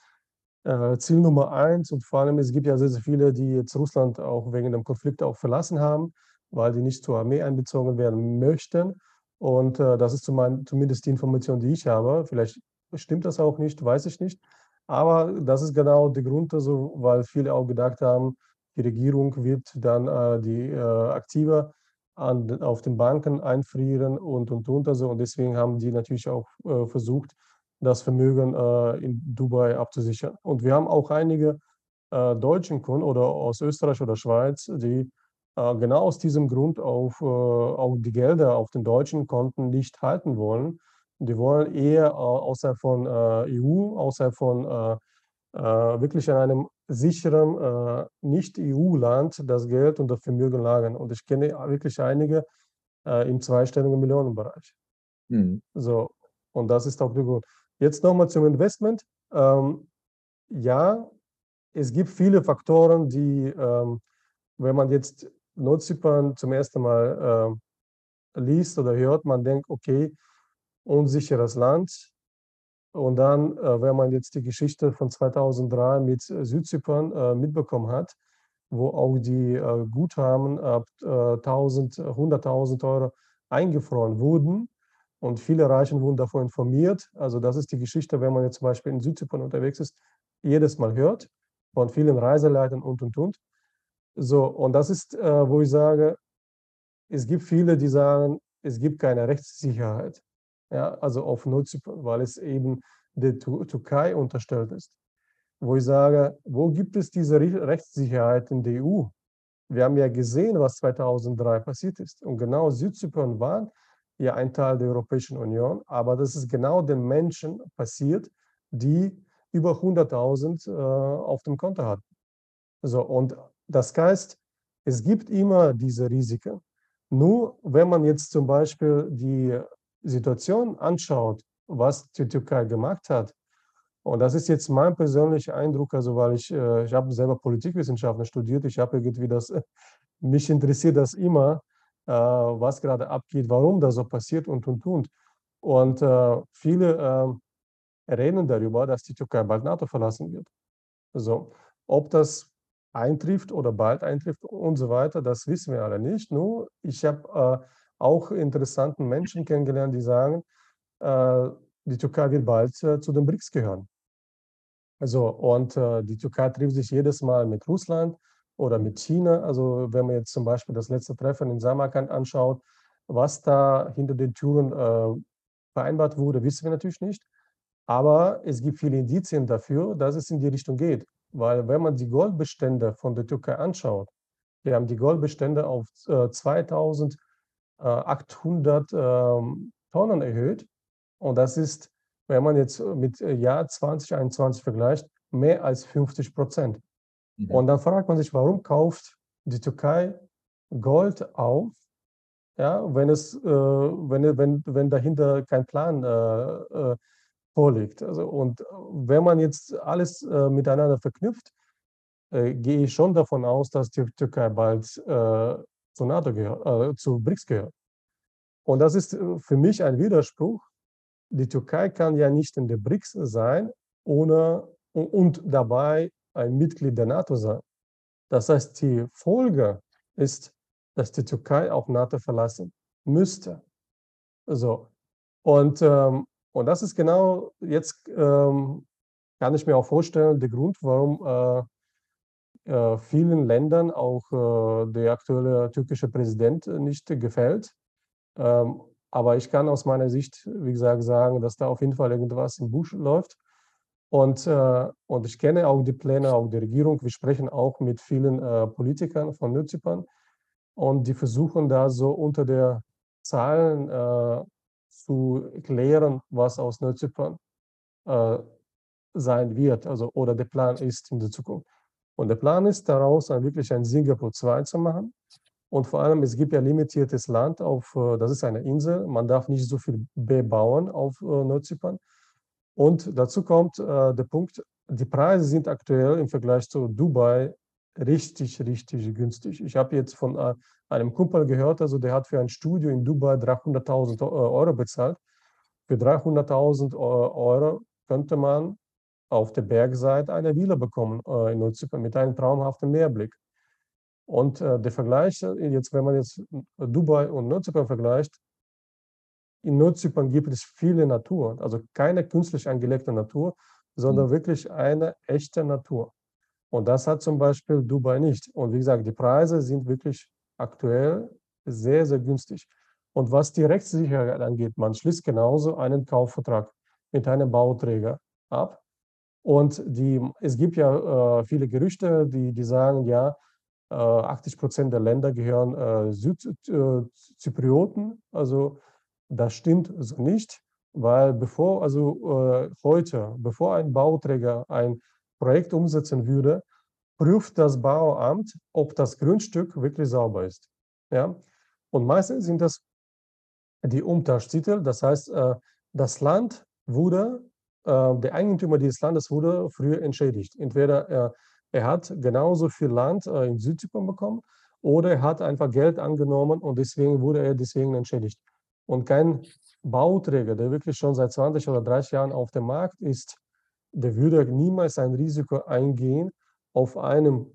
A: Ziel Nummer eins und vor allem, es gibt ja sehr, sehr viele, die jetzt Russland auch wegen dem Konflikt auch verlassen haben, weil die nicht zur Armee einbezogen werden möchten. Und äh, das ist zum, zumindest die Information, die ich habe. Vielleicht stimmt das auch nicht, weiß ich nicht. Aber das ist genau der Grund, also, weil viele auch gedacht haben, die Regierung wird dann äh, die äh, aktiver an, auf den Banken einfrieren und und und. Also, und deswegen haben die natürlich auch äh, versucht, das Vermögen äh, in Dubai abzusichern. Und wir haben auch einige äh, deutschen Kunden oder aus Österreich oder Schweiz, die äh, genau aus diesem Grund auf, äh, auch die Gelder auf den deutschen Konten nicht halten wollen. Die wollen eher äh, außerhalb von EU, außerhalb von wirklich in einem sicheren äh, Nicht-EU-Land das Geld und das Vermögen lagern. Und ich kenne wirklich einige äh, im zweistelligen Millionenbereich. Mhm. So, und das ist auch der Grund. Jetzt nochmal zum Investment. Ähm, ja, es gibt viele Faktoren, die, ähm, wenn man jetzt Nordzypern zum ersten Mal äh, liest oder hört, man denkt, okay, unsicheres Land, und dann, äh, wenn man jetzt die Geschichte von 2003 mit äh, Südzypern äh, mitbekommen hat, wo auch die äh, Guthaben ab äh, 1000, 100.000 Euro eingefroren wurden und viele Reichen wurden davon informiert. Also das ist die Geschichte, wenn man jetzt zum Beispiel in Südzypern unterwegs ist, jedes Mal hört von vielen Reiseleitern und, und, und. So, und das ist, äh, wo ich sage, es gibt viele, die sagen, es gibt keine Rechtssicherheit ja, also auf Nordzypern, weil es eben der Türkei unterstellt ist. Wo ich sage, wo gibt es diese Rechtssicherheit in der EU? Wir haben ja gesehen, was 2003 passiert ist. Und genau Südzypern war ja ein Teil der Europäischen Union, aber das ist genau den Menschen passiert, die über 100.000 äh, auf dem Konto hatten. So, und das heißt, es gibt immer diese Risiken. Nur wenn man jetzt zum Beispiel die Situation anschaut, was die Türkei gemacht hat, und das ist jetzt mein persönlicher Eindruck, also weil ich, äh, ich habe selber Politikwissenschaften studiert, ich habe irgendwie das, mich interessiert das immer, äh, was gerade abgeht, warum das so passiert und und und. Und äh, viele äh, reden darüber, dass die Türkei bald NATO verlassen wird. Also, ob das eintrifft oder bald eintrifft und so weiter, das wissen wir alle nicht. Nur ich habe äh, auch interessanten Menschen kennengelernt, die sagen, äh, die Türkei wird bald äh, zu den BRICS gehören. Also, und äh, die Türkei trifft sich jedes Mal mit Russland oder mit China. Also, wenn man jetzt zum Beispiel das letzte Treffen in Samarkand anschaut, was da hinter den Türen äh, vereinbart wurde, wissen wir natürlich nicht. Aber es gibt viele Indizien dafür, dass es in die Richtung geht. Weil wenn man die Goldbestände von der Türkei anschaut, wir haben die Goldbestände auf äh, 2000 800 ähm, Tonnen erhöht. Und das ist, wenn man jetzt mit äh, Jahr 2021 vergleicht, mehr als 50 Prozent. Mhm. Und dann fragt man sich, warum kauft die Türkei Gold auf, ja, wenn, es, äh, wenn, wenn, wenn dahinter kein Plan äh, äh, vorliegt. Also, und wenn man jetzt alles äh, miteinander verknüpft, äh, gehe ich schon davon aus, dass die Türkei bald zu NATO gehört, äh, zu BRICS gehört. Und das ist äh, für mich ein Widerspruch. Die Türkei kann ja nicht in der BRICS sein ohne, und dabei ein Mitglied der NATO sein. Das heißt, die Folge ist, dass die Türkei auch NATO verlassen müsste. So. Und, ähm, und das ist genau jetzt, ähm, kann ich mir auch vorstellen, der Grund, warum äh, äh, vielen Ländern auch äh, der aktuelle türkische Präsident nicht gefällt. Ähm, aber ich kann aus meiner Sicht, wie gesagt, sagen, dass da auf jeden Fall irgendwas im Busch läuft. Und, äh, und ich kenne auch die Pläne auch der Regierung. Wir sprechen auch mit vielen äh, Politikern von Nordzypern. Und die versuchen da so unter der Zahlen äh, zu klären, was aus Nordzypern äh, sein wird, also oder der Plan ist in der Zukunft. Und der Plan ist daraus dann wirklich ein Singapur 2 zu machen. Und vor allem, es gibt ja limitiertes Land auf, äh, das ist eine Insel, man darf nicht so viel bebauen auf äh, Nordzypern. Und dazu kommt äh, der Punkt, die Preise sind aktuell im Vergleich zu Dubai richtig, richtig günstig. Ich habe jetzt von äh, einem Kumpel gehört, also der hat für ein Studio in Dubai 300.000 äh, Euro bezahlt. Für 300.000 Euro könnte man auf der Bergseite eine Villa bekommen äh, in Nordzypern mit einem traumhaften Meerblick. Und äh, der Vergleich, äh, jetzt, wenn man jetzt Dubai und Nordzypern vergleicht, in Nordzypern gibt es viele Natur, also keine künstlich angelegte Natur, sondern mhm. wirklich eine echte Natur. Und das hat zum Beispiel Dubai nicht. Und wie gesagt, die Preise sind wirklich aktuell sehr, sehr günstig. Und was die Rechtssicherheit angeht, man schließt genauso einen Kaufvertrag mit einem Bauträger ab. Und die, es gibt ja äh, viele Gerüchte, die, die sagen, ja, äh, 80 Prozent der Länder gehören äh, Südzyprioten. Äh, also das stimmt so nicht, weil bevor, also äh, heute, bevor ein Bauträger ein Projekt umsetzen würde, prüft das Bauamt, ob das Grundstück wirklich sauber ist. Ja? Und meistens sind das die Umtauschtitel, das heißt, äh, das Land wurde, äh, der Eigentümer dieses Landes wurde früher entschädigt. Entweder er, er hat genauso viel Land äh, in Südzypern bekommen oder er hat einfach Geld angenommen und deswegen wurde er deswegen entschädigt. Und kein Bauträger, der wirklich schon seit 20 oder 30 Jahren auf dem Markt ist, der würde niemals ein Risiko eingehen, auf einem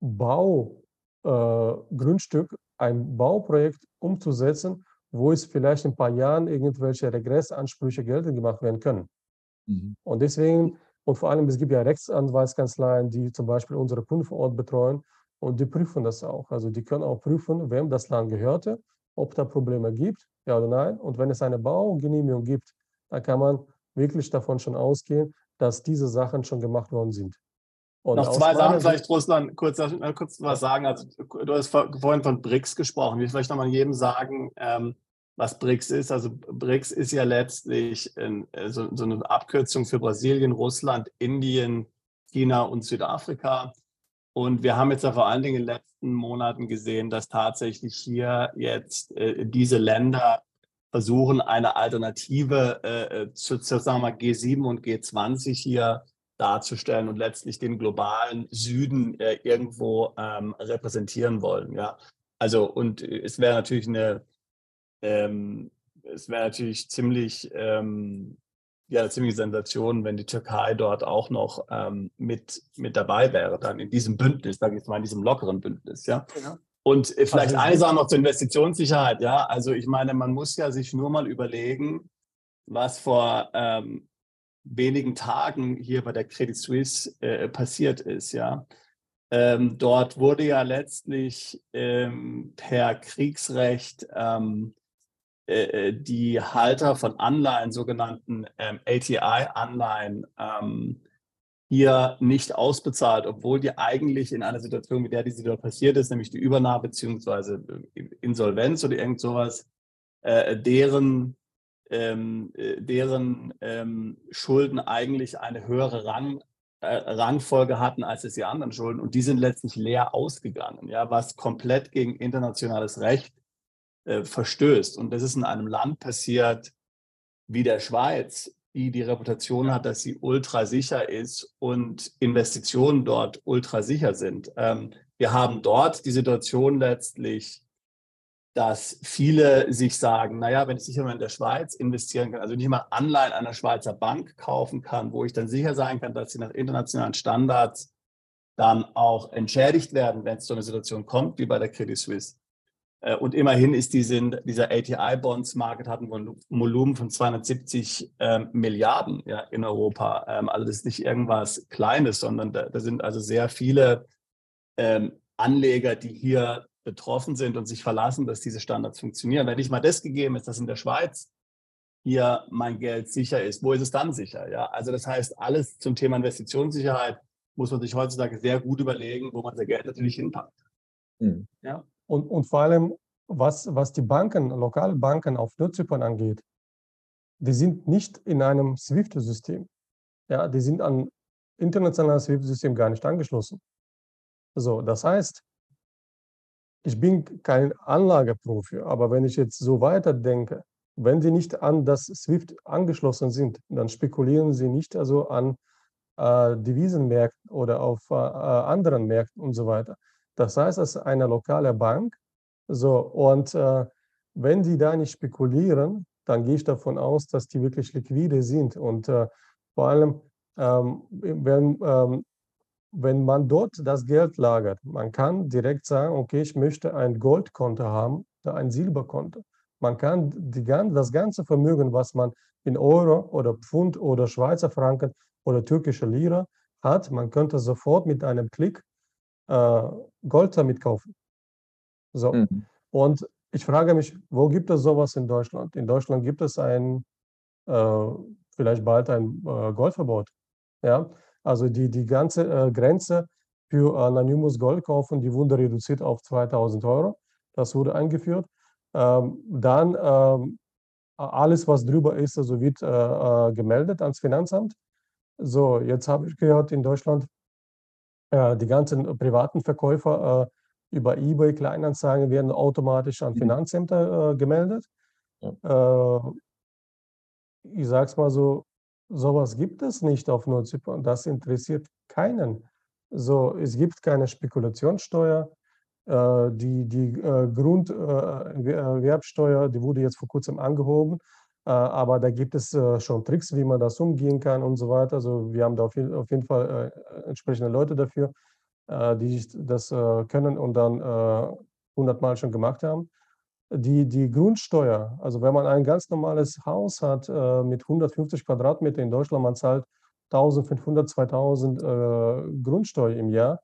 A: Baugrundstück äh, ein Bauprojekt umzusetzen, wo es vielleicht in ein paar Jahren irgendwelche Regressansprüche geltend gemacht werden können. Mhm. Und deswegen, und vor allem, es gibt ja Rechtsanwaltskanzleien, die zum Beispiel unsere Kunden vor Ort betreuen und die prüfen das auch. Also die können auch prüfen, wem das Land gehörte, ob da Probleme gibt ja oder nein. Und wenn es eine Baugenehmigung gibt, dann kann man wirklich davon schon ausgehen, dass diese Sachen schon gemacht worden sind.
D: Und Noch zwei Sachen vielleicht, Russland, kurz, kurz was sagen. Also, du hast vorhin von BRICS gesprochen. Ich will vielleicht nochmal jedem sagen, ähm, was BRICS ist. Also BRICS ist ja letztlich in, äh, so, so, eine Abkürzung für Brasilien, Russland, Indien, China und Südafrika. Und wir haben jetzt ja vor allen Dingen in den letzten Monaten gesehen, dass tatsächlich hier jetzt äh, diese Länder versuchen, eine Alternative äh, äh zu, zu sagen wir mal, G7 und G20 hier darzustellen und letztlich den globalen Süden äh, irgendwo ähm, repräsentieren wollen. Ja, also und es wäre natürlich eine, ähm, es wäre natürlich ziemlich ähm, ja, ziemliche Sensation, wenn die Türkei dort auch noch ähm, mit, mit dabei wäre, dann in diesem Bündnis, sage ich jetzt mal, in diesem lockeren Bündnis, ja. ja. Und äh, vielleicht also, eine Sache noch zur Investitionssicherheit, ja. Also ich meine, man muss ja sich nur mal überlegen, was vor ähm, wenigen Tagen hier bei der Credit Suisse äh, passiert ist, ja. Ähm, dort wurde ja letztlich ähm, per Kriegsrecht ähm, äh, äh, die Halter von Anleihen, sogenannten ähm, LTI-Anleihen, ähm, hier nicht ausbezahlt, obwohl die eigentlich in einer Situation, mit der die Situation passiert ist, nämlich die Übernahme bzw. Äh, Insolvenz oder irgend sowas, äh, deren, ähm, äh, deren ähm, Schulden eigentlich eine höhere Rang, äh, Rangfolge hatten als es die anderen Schulden und die sind letztlich leer ausgegangen, ja, was komplett gegen internationales Recht äh, verstößt. Und das ist in einem Land passiert wie der Schweiz, die die Reputation hat, dass sie ultra sicher ist und Investitionen dort ultra sicher sind. Ähm, wir haben dort die Situation letztlich, dass viele sich sagen, naja, wenn ich sicher in der Schweiz investieren kann, also nicht mal Anleihen einer Schweizer Bank kaufen kann, wo ich dann sicher sein kann, dass sie nach internationalen Standards dann auch entschädigt werden, wenn es zu einer Situation kommt, wie bei der Credit Suisse, und immerhin ist diese, dieser ATI-Bonds-Market hat ein Volumen von 270 ähm, Milliarden ja, in Europa. Ähm, also das ist nicht irgendwas Kleines, sondern da, da sind also sehr viele ähm, Anleger, die hier betroffen sind und sich verlassen, dass diese Standards funktionieren. Wenn nicht mal das gegeben ist, dass in der Schweiz hier mein Geld sicher ist, wo ist es dann sicher? Ja, also das heißt, alles zum Thema Investitionssicherheit muss man sich heutzutage sehr gut überlegen, wo man sein Geld natürlich hinpackt.
A: Mhm. Ja. Und, und vor allem, was, was die Banken, lokale Banken auf Nordzypern angeht, die sind nicht in einem SWIFT-System. Ja, die sind an internationales SWIFT-System gar nicht angeschlossen. So, das heißt, ich bin kein Anlageprofi, aber wenn ich jetzt so weiterdenke, wenn sie nicht an das SWIFT angeschlossen sind, dann spekulieren sie nicht also an äh, Devisenmärkten oder auf äh, äh anderen Märkten und so weiter. Das heißt, es ist eine lokale Bank. So, und äh, wenn die da nicht spekulieren, dann gehe ich davon aus, dass die wirklich liquide sind. Und äh, vor allem, ähm, wenn, ähm, wenn man dort das Geld lagert, man kann direkt sagen, okay, ich möchte ein Goldkonto haben ein Silberkonto. Man kann die, das ganze Vermögen, was man in Euro oder Pfund oder Schweizer Franken oder türkische Lira hat, man könnte sofort mit einem Klick äh, Gold damit kaufen. So. Mhm. Und ich frage mich, wo gibt es sowas in Deutschland? In Deutschland gibt es ein, äh, vielleicht bald ein äh, Goldverbot. Ja? Also die, die ganze äh, Grenze für anonymes Gold kaufen, die wurde reduziert auf 2000 Euro. Das wurde eingeführt. Ähm, dann ähm, alles, was drüber ist, also wird äh, äh, gemeldet ans Finanzamt. So, jetzt habe ich gehört, in Deutschland äh, die ganzen privaten Verkäufer über eBay Kleinanzeigen werden automatisch an mhm. Finanzämter äh, gemeldet. Ja. Äh, ich sage es mal so, sowas gibt es nicht auf Nordzypern. Das interessiert keinen. So, es gibt keine Spekulationssteuer. Äh, die die äh, Grunderwerbsteuer, die wurde jetzt vor kurzem angehoben. Äh, aber da gibt es äh, schon Tricks, wie man das umgehen kann und so weiter. Also wir haben da auf jeden Fall entsprechende Leute dafür. Äh, die das äh, können und dann äh, hundertmal schon gemacht haben. Die, die Grundsteuer, also wenn man ein ganz normales Haus hat mit 150 Quadratmeter in Deutschland, man zahlt 1500, 2000 Grundsteuer im Jahr.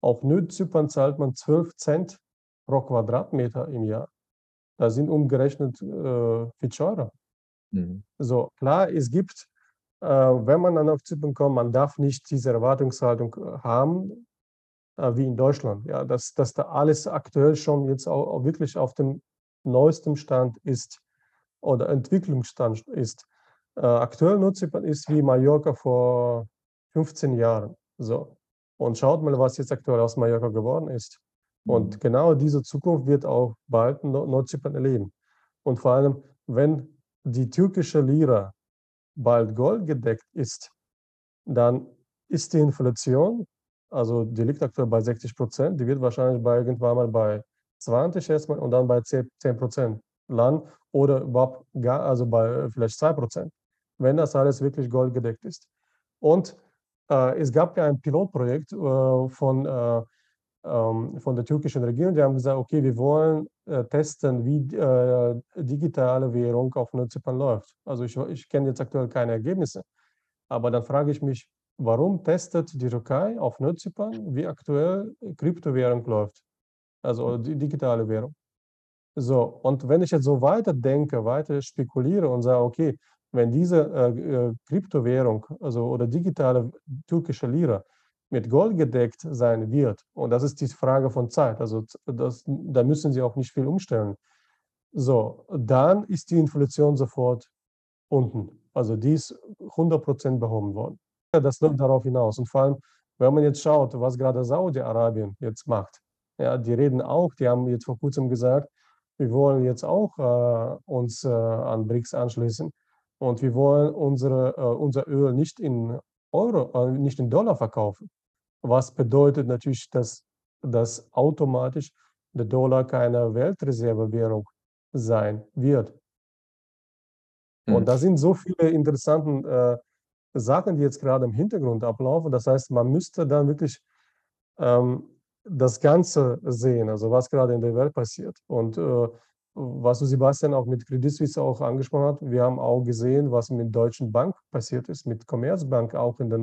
A: Auf Nordzypern zahlt man 12 Cent pro Quadratmeter im Jahr. Da sind umgerechnet äh, viel teurer. Mhm. So, klar, es gibt, äh, wenn man dann auf Zypern kommt, man darf nicht diese Erwartungshaltung haben, äh, wie in Deutschland. Ja, dass, dass da alles aktuell schon jetzt auch, auch wirklich auf dem neuesten Stand ist oder Entwicklungsstand ist. Äh, aktuell Nordzypern ist wie Mallorca vor 15 Jahren. So. Und schaut mal, was jetzt aktuell aus Mallorca geworden ist. Und mhm. genau diese Zukunft wird auch bald Nordzypern erleben. Und vor allem, wenn die türkische Lira bald goldgedeckt ist, dann ist die Inflation also die liegt aktuell bei 60 Prozent. Die wird wahrscheinlich bei irgendwann mal bei 20 erstmal und dann bei 10 Prozent landen oder überhaupt gar, also bei vielleicht 2 Prozent, wenn das alles wirklich goldgedeckt ist. Und äh, es gab ja ein Pilotprojekt äh, von, äh, ähm, von der türkischen Regierung, die haben gesagt, okay, wir wollen äh, testen, wie äh, digitale Währung auf Zypern läuft. Also ich, ich kenne jetzt aktuell keine Ergebnisse. Aber dann frage ich mich, warum testet die Türkei auf Nordzypern, wie aktuell Kryptowährung läuft, also die digitale Währung. So, und wenn ich jetzt so weiter denke, weiter spekuliere und sage, okay, wenn diese äh, äh, Kryptowährung also, oder digitale türkische Lira mit Gold gedeckt sein wird, und das ist die Frage von Zeit, also das, da müssen sie auch nicht viel umstellen, so, dann ist die Inflation sofort unten. Also die ist 100% behoben worden das läuft darauf hinaus. Und vor allem, wenn man jetzt schaut, was gerade Saudi-Arabien jetzt macht, ja, die reden auch, die haben jetzt vor kurzem gesagt, wir wollen jetzt auch äh, uns äh, an BRICS anschließen und wir wollen unsere, äh, unser Öl nicht in Euro, äh, nicht in Dollar verkaufen. Was bedeutet natürlich, dass, dass automatisch der Dollar keine Weltreservewährung sein wird. Und hm. da sind so viele interessante Sachen, die jetzt gerade im Hintergrund ablaufen. Das heißt, man müsste dann wirklich ähm, das Ganze sehen, also was gerade in der Welt passiert. Und äh, was du, Sebastian, auch mit Credit Suisse auch angesprochen hast, wir haben auch gesehen, was mit Deutschen Bank passiert ist, mit Commerzbank auch in der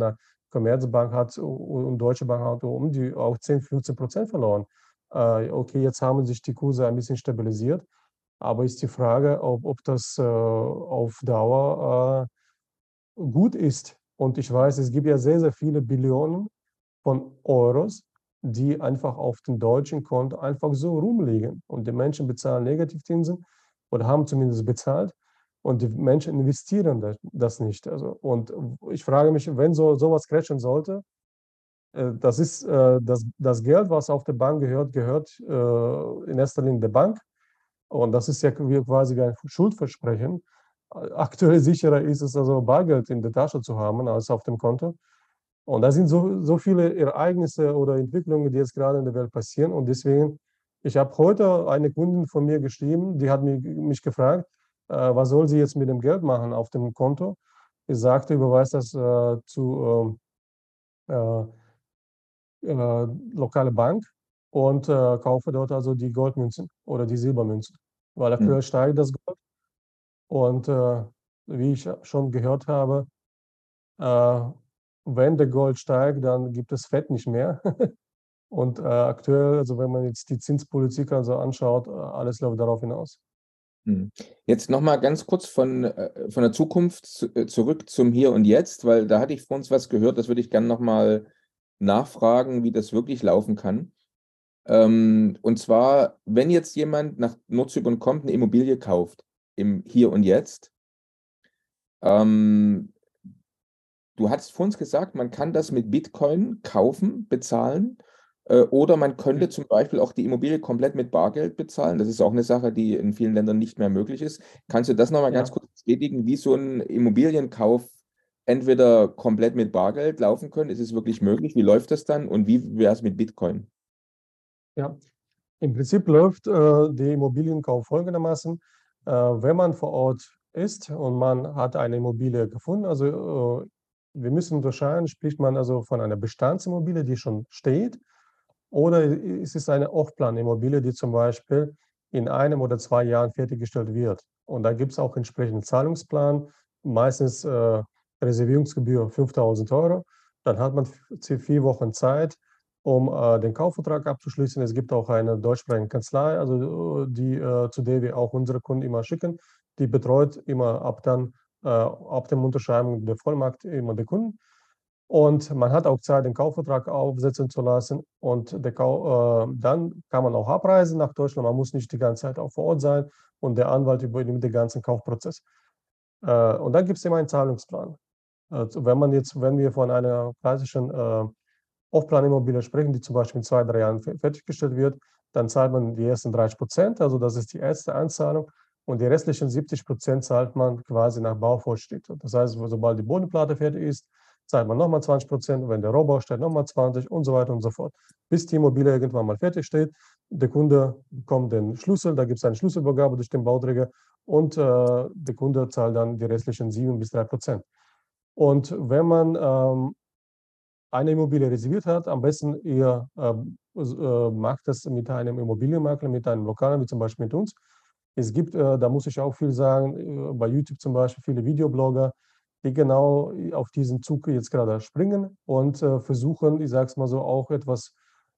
A: Commerzbank hat und Deutsche Bank hat um die auch 10, 15 Prozent verloren. Äh, okay, jetzt haben sich die Kurse ein bisschen stabilisiert, aber ist die Frage, ob, ob das äh, auf Dauer äh, gut ist. Und ich weiß, es gibt ja sehr, sehr viele Billionen von Euros, die einfach auf dem deutschen Konto einfach so rumliegen. Und die Menschen bezahlen Negativzinsen oder haben zumindest bezahlt. Und die Menschen investieren das nicht. Also, und ich frage mich, wenn so sowas crashen sollte, äh, das ist äh, das, das Geld, was auf der Bank gehört, gehört äh, in erster Linie der Bank. Und das ist ja quasi ein Schuldversprechen. Aktuell sicherer ist es also, Bargeld in der Tasche zu haben als auf dem Konto. Und da sind so, so viele Ereignisse oder Entwicklungen, die jetzt gerade in der Welt passieren. Und deswegen, ich habe heute eine Kundin von mir geschrieben, die hat mich, mich gefragt, was soll sie jetzt mit dem Geld machen auf dem Konto? Ich sagte, überweist das äh, zu äh, äh, lokale Bank und äh, kaufe dort also die Goldmünzen oder die Silbermünzen, weil aktuell mhm. steigt das Gold. Und äh, wie ich schon gehört habe, wenn der Gold steigt, dann gibt es Fett nicht mehr. Und äh, aktuell, also wenn man jetzt die Zinspolitik also anschaut, alles läuft darauf hinaus.
C: Hm. Jetzt nochmal ganz kurz von, äh, von der Zukunft zu, äh, zurück zum Hier und Jetzt, weil da hatte ich vor uns was gehört, das würde ich gerne nochmal nachfragen, wie das wirklich laufen kann. Ähm, und zwar, wenn jetzt jemand nach Nordzypern kommt, eine Immobilie kauft, im Hier und Jetzt, ähm, du hattest vor uns gesagt, man kann das mit Bitcoin kaufen, bezahlen. Äh, oder man könnte mhm. zum Beispiel auch die Immobilie komplett mit Bargeld bezahlen. Das ist auch eine Sache, die in vielen Ländern nicht mehr möglich ist. Kannst du das nochmal ja. ganz kurz bestätigen, wie so ein Immobilienkauf entweder komplett mit Bargeld laufen können. Ist es wirklich möglich? Wie läuft das dann? Und wie wäre es mit Bitcoin?
A: Ja, im Prinzip läuft äh, der Immobilienkauf folgendermaßen. Äh, wenn man vor Ort ist und man hat eine Immobilie gefunden, also äh, wir müssen unterscheiden, spricht man also von einer Bestandsimmobilie, die schon steht, oder ist es eine Off-Plan-Immobilie, die zum Beispiel in einem oder zwei Jahren fertiggestellt wird. Und da gibt es auch entsprechenden Zahlungsplan, meistens äh, Reservierungsgebühr 5000 Euro. Dann hat man vier Wochen Zeit, um äh, den Kaufvertrag abzuschließen. Es gibt auch eine deutschsprachige Kanzlei, also äh, die, äh, zu der wir auch unsere Kunden immer schicken. Die betreut immer ab dann, äh, ab dem Unterschreiben der Vollmacht immer den Kunden. Und man hat auch Zeit, den Kaufvertrag aufsetzen zu lassen. Und äh, dann kann man auch abreisen nach Deutschland. Man muss nicht die ganze Zeit auch vor Ort sein. Und der Anwalt übernimmt den ganzen Kaufprozess. Äh, und dann gibt es immer einen Zahlungsplan. Also wenn man jetzt, wenn wir von einer klassischen äh, Off-Plan-Immobilie sprechen, die zum Beispiel in zwei, drei Jahren fertiggestellt wird, dann zahlt man die ersten 30 Prozent, also das ist die erste Anzahlung. Und die restlichen 70 Prozent zahlt man quasi nach Baufortschritt. Das heißt, sobald die Bodenplatte fertig ist, zahlt man nochmal 20 Prozent, wenn der Rohbau steht, nochmal 20 und so weiter und so fort. Bis die Immobilie irgendwann mal fertig steht. Der Kunde bekommt den Schlüssel, da gibt es eine Schlüsselübergabe durch den Bauträger und äh, der Kunde zahlt dann die restlichen 7 bis 3 Prozent. Und wenn man ähm, eine Immobilie reserviert hat, am besten ihr ähm, äh, macht das mit einem Immobilienmakler, mit einem Lokalen, wie zum Beispiel mit uns. Es gibt, äh, da muss ich auch viel sagen, äh, bei YouTube zum Beispiel viele Videoblogger, die genau auf diesen Zug jetzt gerade springen und äh, versuchen, ich sage es mal so, auch etwas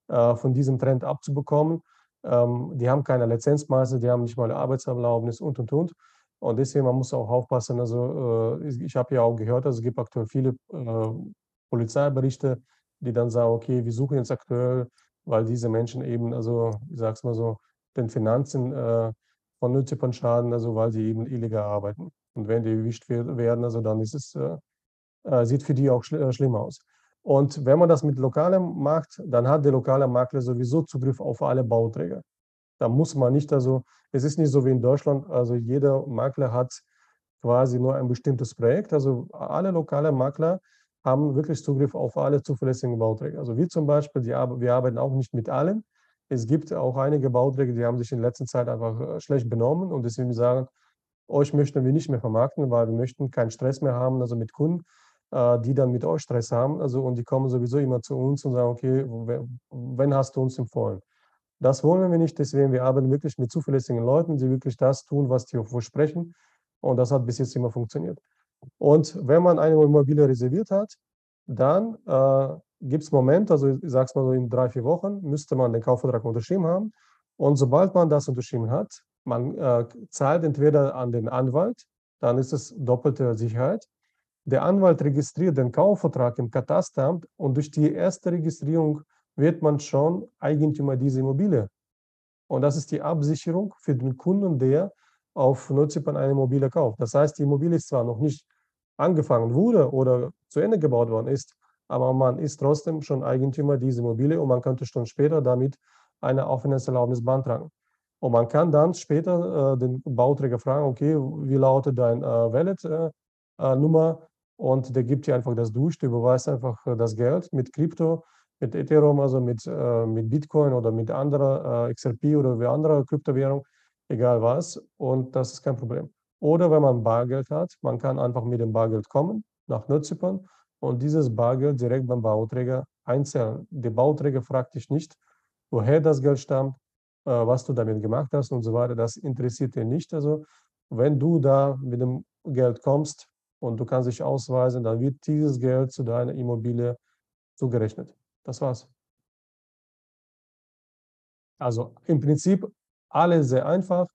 A: äh, von diesem Trend abzubekommen. Ähm, die haben keine Lizenzmaße, die haben nicht mal eine Arbeitserlaubnis und und und. Und deswegen, man muss auch aufpassen. Also, äh, ich habe ja auch gehört, also es gibt aktuell viele äh, Polizeiberichte, die dann sagen, okay, wir suchen jetzt aktuell, weil diese Menschen eben, also ich sage es mal so, den Finanzen äh, von Zypern schaden, also weil sie eben illegal arbeiten. Und wenn die erwischt werden, also dann ist es, äh, äh, sieht für die auch schl äh, schlimm aus. Und wenn man das mit Lokalem macht, dann hat der lokale Makler sowieso Zugriff auf alle Bauträger. Da muss man nicht, also es ist nicht so wie in Deutschland, also jeder Makler hat quasi nur ein bestimmtes Projekt. Also alle lokalen Makler haben wirklich Zugriff auf alle zuverlässigen Bauträger. Also wie zum Beispiel, die, wir arbeiten auch nicht mit allen. Es gibt auch einige Bauträger, die haben sich in letzter Zeit einfach äh, schlecht benommen und deswegen sagen, euch möchten wir nicht mehr vermarkten, weil wir möchten keinen Stress mehr haben, also mit Kunden, äh, die dann mit euch Stress haben. Also und die kommen sowieso immer zu uns und sagen, okay, wenn hast du uns empfohlen? Das wollen wir nicht, deswegen wir arbeiten wirklich mit zuverlässigen Leuten, die wirklich das tun, was die versprechen. Und das hat bis jetzt immer funktioniert. Und wenn man eine Immobilie reserviert hat, dann äh, gibt es Momente, also ich sage es mal so in drei, vier Wochen, müsste man den Kaufvertrag unterschrieben haben. Und sobald man das unterschrieben hat, man äh, zahlt entweder an den Anwalt, dann ist es doppelte Sicherheit. Der Anwalt registriert den Kaufvertrag im Katasteramt und durch die erste Registrierung wird man schon Eigentümer dieser Immobilie. Und das ist die Absicherung für den Kunden, der auf Nordzypern eine Immobilie kauft. Das heißt, die Immobilie ist zwar noch nicht angefangen wurde oder zu Ende gebaut worden ist, aber man ist trotzdem schon Eigentümer dieser Immobilie und man könnte schon später damit eine Aufenthaltserlaubnis beantragen. Und man kann dann später äh, den Bauträger fragen, okay, wie lautet dein äh, Wallet-Nummer? Äh, äh und der gibt dir einfach das durch, du überweist einfach äh, das Geld mit Krypto, mit Ethereum, also mit, mit Bitcoin oder mit anderer XRP oder wie andere Kryptowährung, egal was. Und das ist kein Problem. Oder wenn man Bargeld hat, man kann einfach mit dem Bargeld kommen nach Nordzypern und dieses Bargeld direkt beim Bauträger einzahlen. Der Bauträger fragt dich nicht, woher das Geld stammt, was du damit gemacht hast und so weiter. Das interessiert ihn nicht. Also wenn du da mit dem Geld kommst und du kannst dich ausweisen, dann wird dieses Geld zu deiner Immobilie zugerechnet. Das war's. Also im Prinzip alles sehr einfach,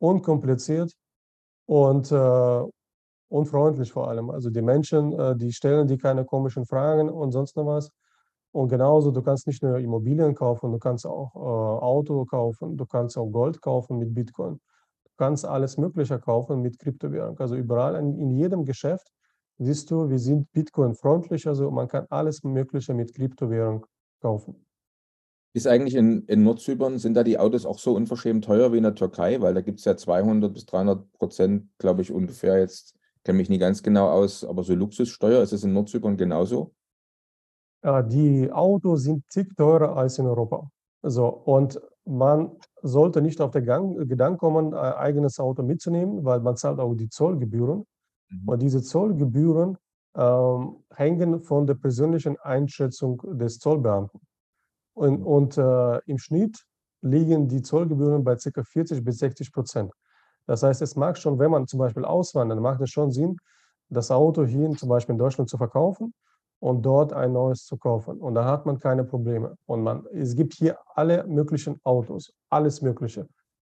A: unkompliziert und äh, unfreundlich vor allem. Also die Menschen, äh, die stellen die keine komischen Fragen und sonst noch was. Und genauso, du kannst nicht nur Immobilien kaufen, du kannst auch äh, Auto kaufen, du kannst auch Gold kaufen mit Bitcoin. Du kannst alles Mögliche kaufen mit Kryptowährung. Also überall in, in jedem Geschäft siehst du, wir sind Bitcoin-freundlich, also man kann alles Mögliche mit Kryptowährung kaufen.
C: Ist eigentlich in, in Nordzypern, sind da die Autos auch so unverschämt teuer wie in der Türkei? Weil da gibt es ja 200 bis 300 Prozent, glaube ich, ungefähr jetzt, kenne mich nicht ganz genau aus, aber so Luxussteuer, ist es in Nordzypern genauso?
A: Ja, die Autos sind tick teurer als in Europa. So, und man sollte nicht auf den Gang, Gedanken kommen, ein eigenes Auto mitzunehmen, weil man zahlt auch die Zollgebühren. Mhm. Und diese Zollgebühren ähm, hängen von der persönlichen Einschätzung des Zollbeamten. Und, und äh, im Schnitt liegen die Zollgebühren bei ca. 40 bis 60 Prozent. Das heißt, es mag schon, wenn man zum Beispiel auswandert, macht es schon Sinn, das Auto hier zum Beispiel in Deutschland zu verkaufen und dort ein neues zu kaufen. Und da hat man keine Probleme. Und man, es gibt hier alle möglichen Autos, alles Mögliche.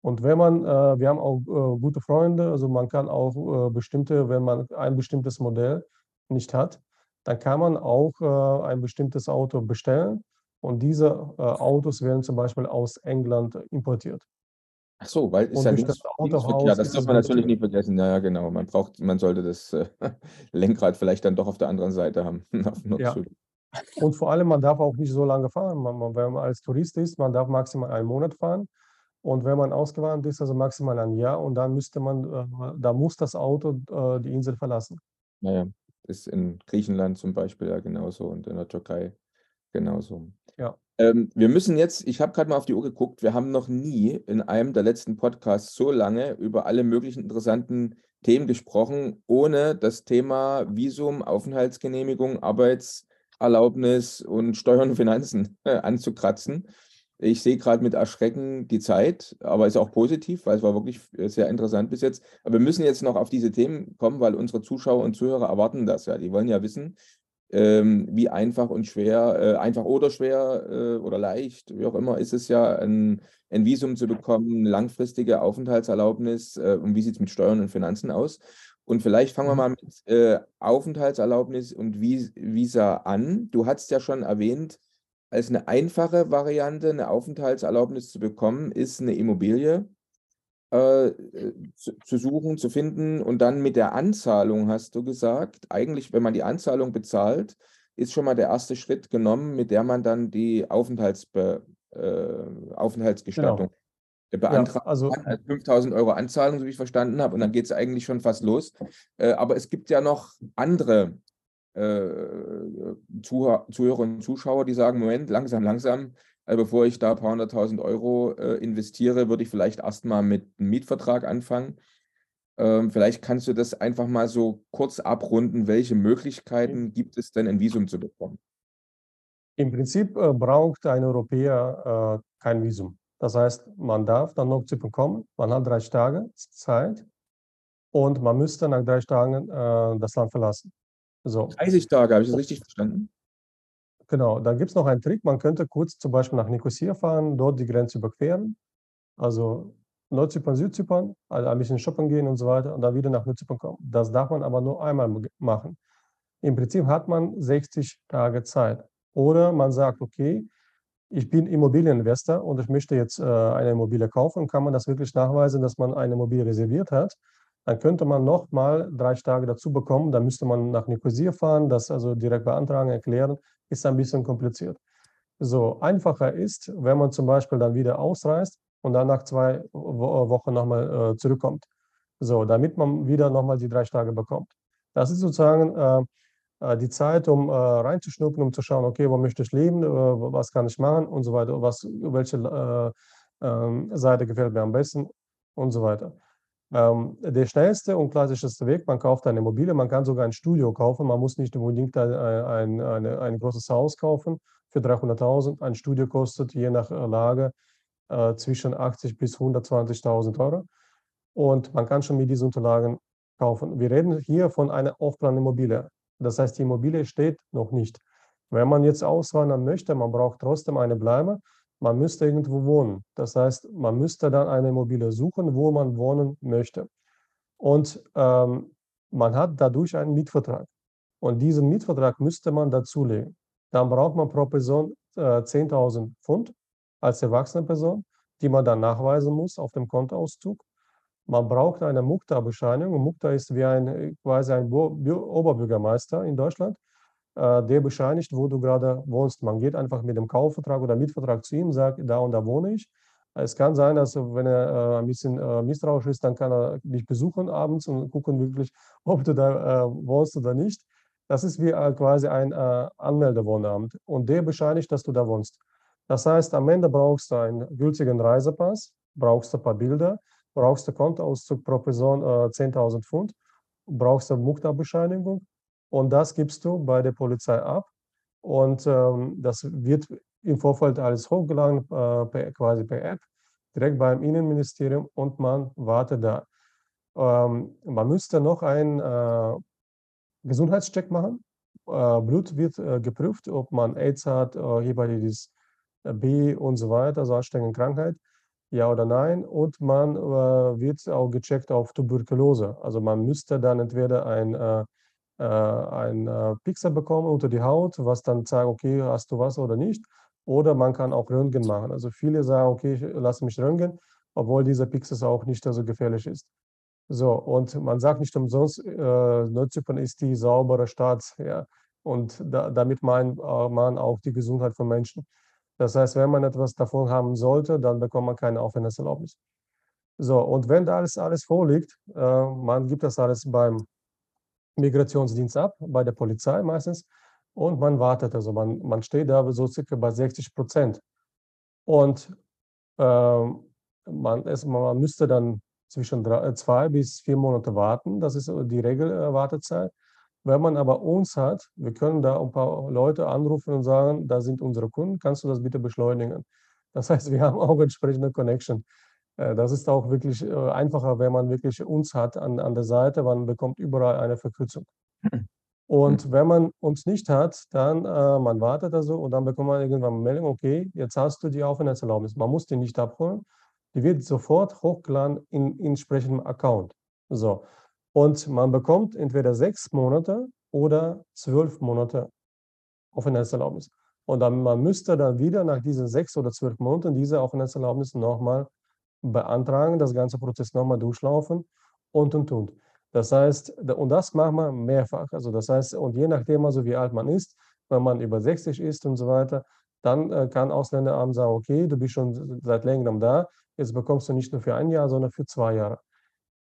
A: Und wenn man, äh, wir haben auch äh, gute Freunde, also man kann auch äh, bestimmte, wenn man ein bestimmtes Modell nicht hat, dann kann man auch äh, ein bestimmtes Auto bestellen und diese äh, Autos werden zum Beispiel aus England importiert.
C: Ach so, weil ist ja links, das Autohaus ja, das darf man natürlich nicht vergessen. Ja, ja, genau. Man braucht, man sollte das äh, Lenkrad vielleicht dann doch auf der anderen Seite haben.
A: ja. Und vor allem, man darf auch nicht so lange fahren. Man, man, wenn man als Tourist ist, man darf maximal einen Monat fahren. Und wenn man ausgewandert ist, also maximal ein Jahr. Und dann müsste man, äh, da muss das Auto äh, die Insel verlassen.
C: Naja, ist in Griechenland zum Beispiel ja genauso und in der Türkei genauso. Ähm, wir müssen jetzt, ich habe gerade mal auf die Uhr geguckt, wir haben noch nie in einem der letzten Podcasts so lange über alle möglichen interessanten Themen gesprochen, ohne das Thema Visum, Aufenthaltsgenehmigung, Arbeitserlaubnis und Steuern und Finanzen äh, anzukratzen. Ich sehe gerade mit Erschrecken die Zeit, aber ist auch positiv, weil es war wirklich sehr interessant bis jetzt. Aber wir müssen jetzt noch auf diese Themen kommen, weil unsere Zuschauer und Zuhörer erwarten das ja. Die wollen ja wissen, ähm, wie einfach und schwer, äh, einfach oder schwer äh, oder leicht, wie auch immer, ist es ja, ein, ein Visum zu bekommen, langfristige Aufenthaltserlaubnis äh, und wie sieht es mit Steuern und Finanzen aus? Und vielleicht fangen wir mhm. mal mit äh, Aufenthaltserlaubnis und Visa an. Du hast ja schon erwähnt, als eine einfache Variante, eine Aufenthaltserlaubnis zu bekommen, ist eine Immobilie äh, zu, zu, suchen, zu finden und dann mit der Anzahlung, hast du gesagt, eigentlich, wenn man die Anzahlung bezahlt, ist schon mal der erste Schritt genommen, mit der man dann die Aufenthaltsbe, äh, Aufenthaltsgestattung genau. beantragt. Ja, also 5000 Euro Anzahlung, so wie ich verstanden habe, und dann geht es eigentlich schon fast los. Äh, aber es gibt ja noch andere äh, Zuhörer und Zuschauer, die sagen, Moment, langsam, langsam, also bevor ich da ein paar hunderttausend Euro äh, investiere, würde ich vielleicht erstmal mit einem Mietvertrag anfangen. Ähm, vielleicht kannst du das einfach mal so kurz abrunden. Welche Möglichkeiten gibt es denn, ein Visum zu bekommen?
A: Im Prinzip äh, braucht ein Europäer äh, kein Visum. Das heißt, man darf dann noch zu kommen, man hat drei Tage Zeit und man müsste nach drei Tagen äh, das Land verlassen.
C: So. 30 Tage, habe ich das richtig verstanden?
A: Genau, dann gibt es noch einen Trick. Man könnte kurz zum Beispiel nach Nicosia fahren, dort die Grenze überqueren. Also Nordzypern, Südzypern, also ein bisschen shoppen gehen und so weiter und dann wieder nach Nordzypern kommen. Das darf man aber nur einmal machen. Im Prinzip hat man 60 Tage Zeit. Oder man sagt, okay, ich bin Immobilieninvestor und ich möchte jetzt äh, eine Immobilie kaufen, kann man das wirklich nachweisen, dass man eine Immobilie reserviert hat. Dann könnte man nochmal drei Tage dazu bekommen. Dann müsste man nach Nicosia fahren, das also direkt beantragen, erklären. Ist ein bisschen kompliziert. So, einfacher ist, wenn man zum Beispiel dann wieder ausreist und dann nach zwei Wochen nochmal äh, zurückkommt. So, damit man wieder nochmal die drei Tage bekommt. Das ist sozusagen äh, äh, die Zeit, um äh, reinzuschnuppern, um zu schauen, okay, wo möchte ich leben, äh, was kann ich machen und so weiter, was, welche äh, ähm, Seite gefällt mir am besten und so weiter. Ähm, der schnellste und klassischste Weg, man kauft eine Immobilie, man kann sogar ein Studio kaufen, man muss nicht unbedingt ein, ein, ein, ein großes Haus kaufen für 300.000. Ein Studio kostet je nach Lage äh, zwischen 80 bis 120.000 Euro und man kann schon mit diesen Unterlagen kaufen. Wir reden hier von einer Off-Plan-Immobilie. Das heißt, die Immobilie steht noch nicht. Wenn man jetzt auswandern möchte, man braucht trotzdem eine Bleibe, man müsste irgendwo wohnen. Das heißt, man müsste dann eine Immobilie suchen, wo man wohnen möchte. Und ähm, man hat dadurch einen Mietvertrag. Und diesen Mietvertrag müsste man dazulegen. Dann braucht man pro Person äh, 10.000 Pfund als erwachsene Person, die man dann nachweisen muss auf dem Kontoauszug. Man braucht eine Mukta-Bescheinigung. Mukta ist wie ein, quasi ein Oberbürgermeister in Deutschland, äh, der bescheinigt, wo du gerade wohnst. Man geht einfach mit dem Kaufvertrag oder Mietvertrag zu ihm, sagt, da und da wohne ich. Es kann sein, dass wenn er äh, ein bisschen äh, misstrauisch ist, dann kann er dich besuchen abends und gucken wirklich, ob du da wohnst oder nicht. Das ist wie quasi ein Anmeldewohnamt und der bescheinigt, dass du da wohnst. Das heißt, am Ende brauchst du einen gültigen Reisepass, brauchst du ein paar Bilder, brauchst du Kontoauszug pro Person äh, 10.000 Pfund, brauchst du Mukta-Bescheinigung und das gibst du bei der Polizei ab. Und ähm, das wird im Vorfeld alles hochgeladen, äh, per, quasi per App, direkt beim Innenministerium und man wartet da. Ähm, man müsste noch einen äh, Gesundheitscheck machen. Äh, Blut wird äh, geprüft, ob man AIDS hat, äh, Hepatitis B und so weiter, also ansteckende Krankheit ja oder nein. Und man äh, wird auch gecheckt auf Tuberkulose. Also man müsste dann entweder ein, äh, äh ein äh, Pixel bekommen unter die Haut, was dann zeigt, okay, hast du was oder nicht. Oder man kann auch Röntgen machen. Also viele sagen, okay, ich lasse mich röntgen, obwohl dieser Pixel auch nicht so gefährlich ist. So, und man sagt nicht umsonst, äh, Nordzypern ist die saubere Stadt. Ja, und da, damit meint äh, man auch die Gesundheit von Menschen. Das heißt, wenn man etwas davon haben sollte, dann bekommt man keine Aufenthaltserlaubnis. So, und wenn da alles, alles vorliegt, äh, man gibt das alles beim Migrationsdienst ab, bei der Polizei meistens, und man wartet. Also man, man steht da so circa bei 60 Prozent. Und äh, man, es, man müsste dann zwischen drei, zwei bis vier Monate warten. Das ist die Regelwartezeit. Wenn man aber uns hat, wir können da ein paar Leute anrufen und sagen, da sind unsere Kunden, kannst du das bitte beschleunigen? Das heißt, wir haben auch entsprechende Connection. Äh, das ist auch wirklich äh, einfacher, wenn man wirklich uns hat an, an der Seite, man bekommt überall eine Verkürzung. Und wenn man uns nicht hat, dann äh, man wartet also und dann bekommt man irgendwann eine Meldung, okay, jetzt hast du die Aufenthaltserlaubnis. Man muss die nicht abholen, die wird sofort hochgeladen in, in entsprechendem Account. So, und man bekommt entweder sechs Monate oder zwölf Monate Aufenthaltserlaubnis. Und dann, man müsste dann wieder nach diesen sechs oder zwölf Monaten diese Aufenthaltserlaubnis nochmal beantragen, das ganze Prozess nochmal durchlaufen und und und. Das heißt, und das macht man mehrfach. Also das heißt, und je nachdem, also wie alt man ist, wenn man über 60 ist und so weiter, dann äh, kann Ausländeramt sagen, okay, du bist schon seit längerem da, jetzt bekommst du nicht nur für ein Jahr, sondern für zwei Jahre.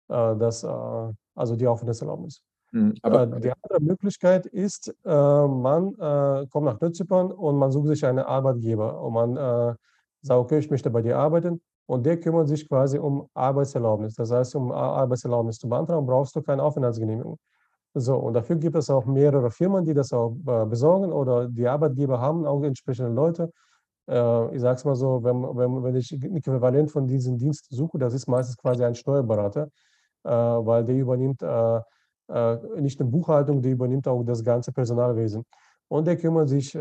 A: Äh, das, äh, also die Aufenthaltserlaubnis. Mhm, aber die andere Möglichkeit ist, man kommt nach Nordzypern und man sucht sich einen Arbeitgeber und man sagt, okay, ich möchte bei dir arbeiten und der kümmert sich quasi um Arbeitserlaubnis. Das heißt, um Arbeitserlaubnis zu beantragen, brauchst du keine Aufenthaltsgenehmigung. So, und dafür gibt es auch mehrere Firmen, die das auch besorgen oder die Arbeitgeber haben auch entsprechende Leute. ich sage es mal so, wenn, wenn, wenn ich ein Äquivalent von diesem Dienst suche, das ist meistens quasi ein Steuerberater, äh, weil der übernimmt äh, äh, nicht nur Buchhaltung, der übernimmt auch das ganze Personalwesen. Und der kümmert sich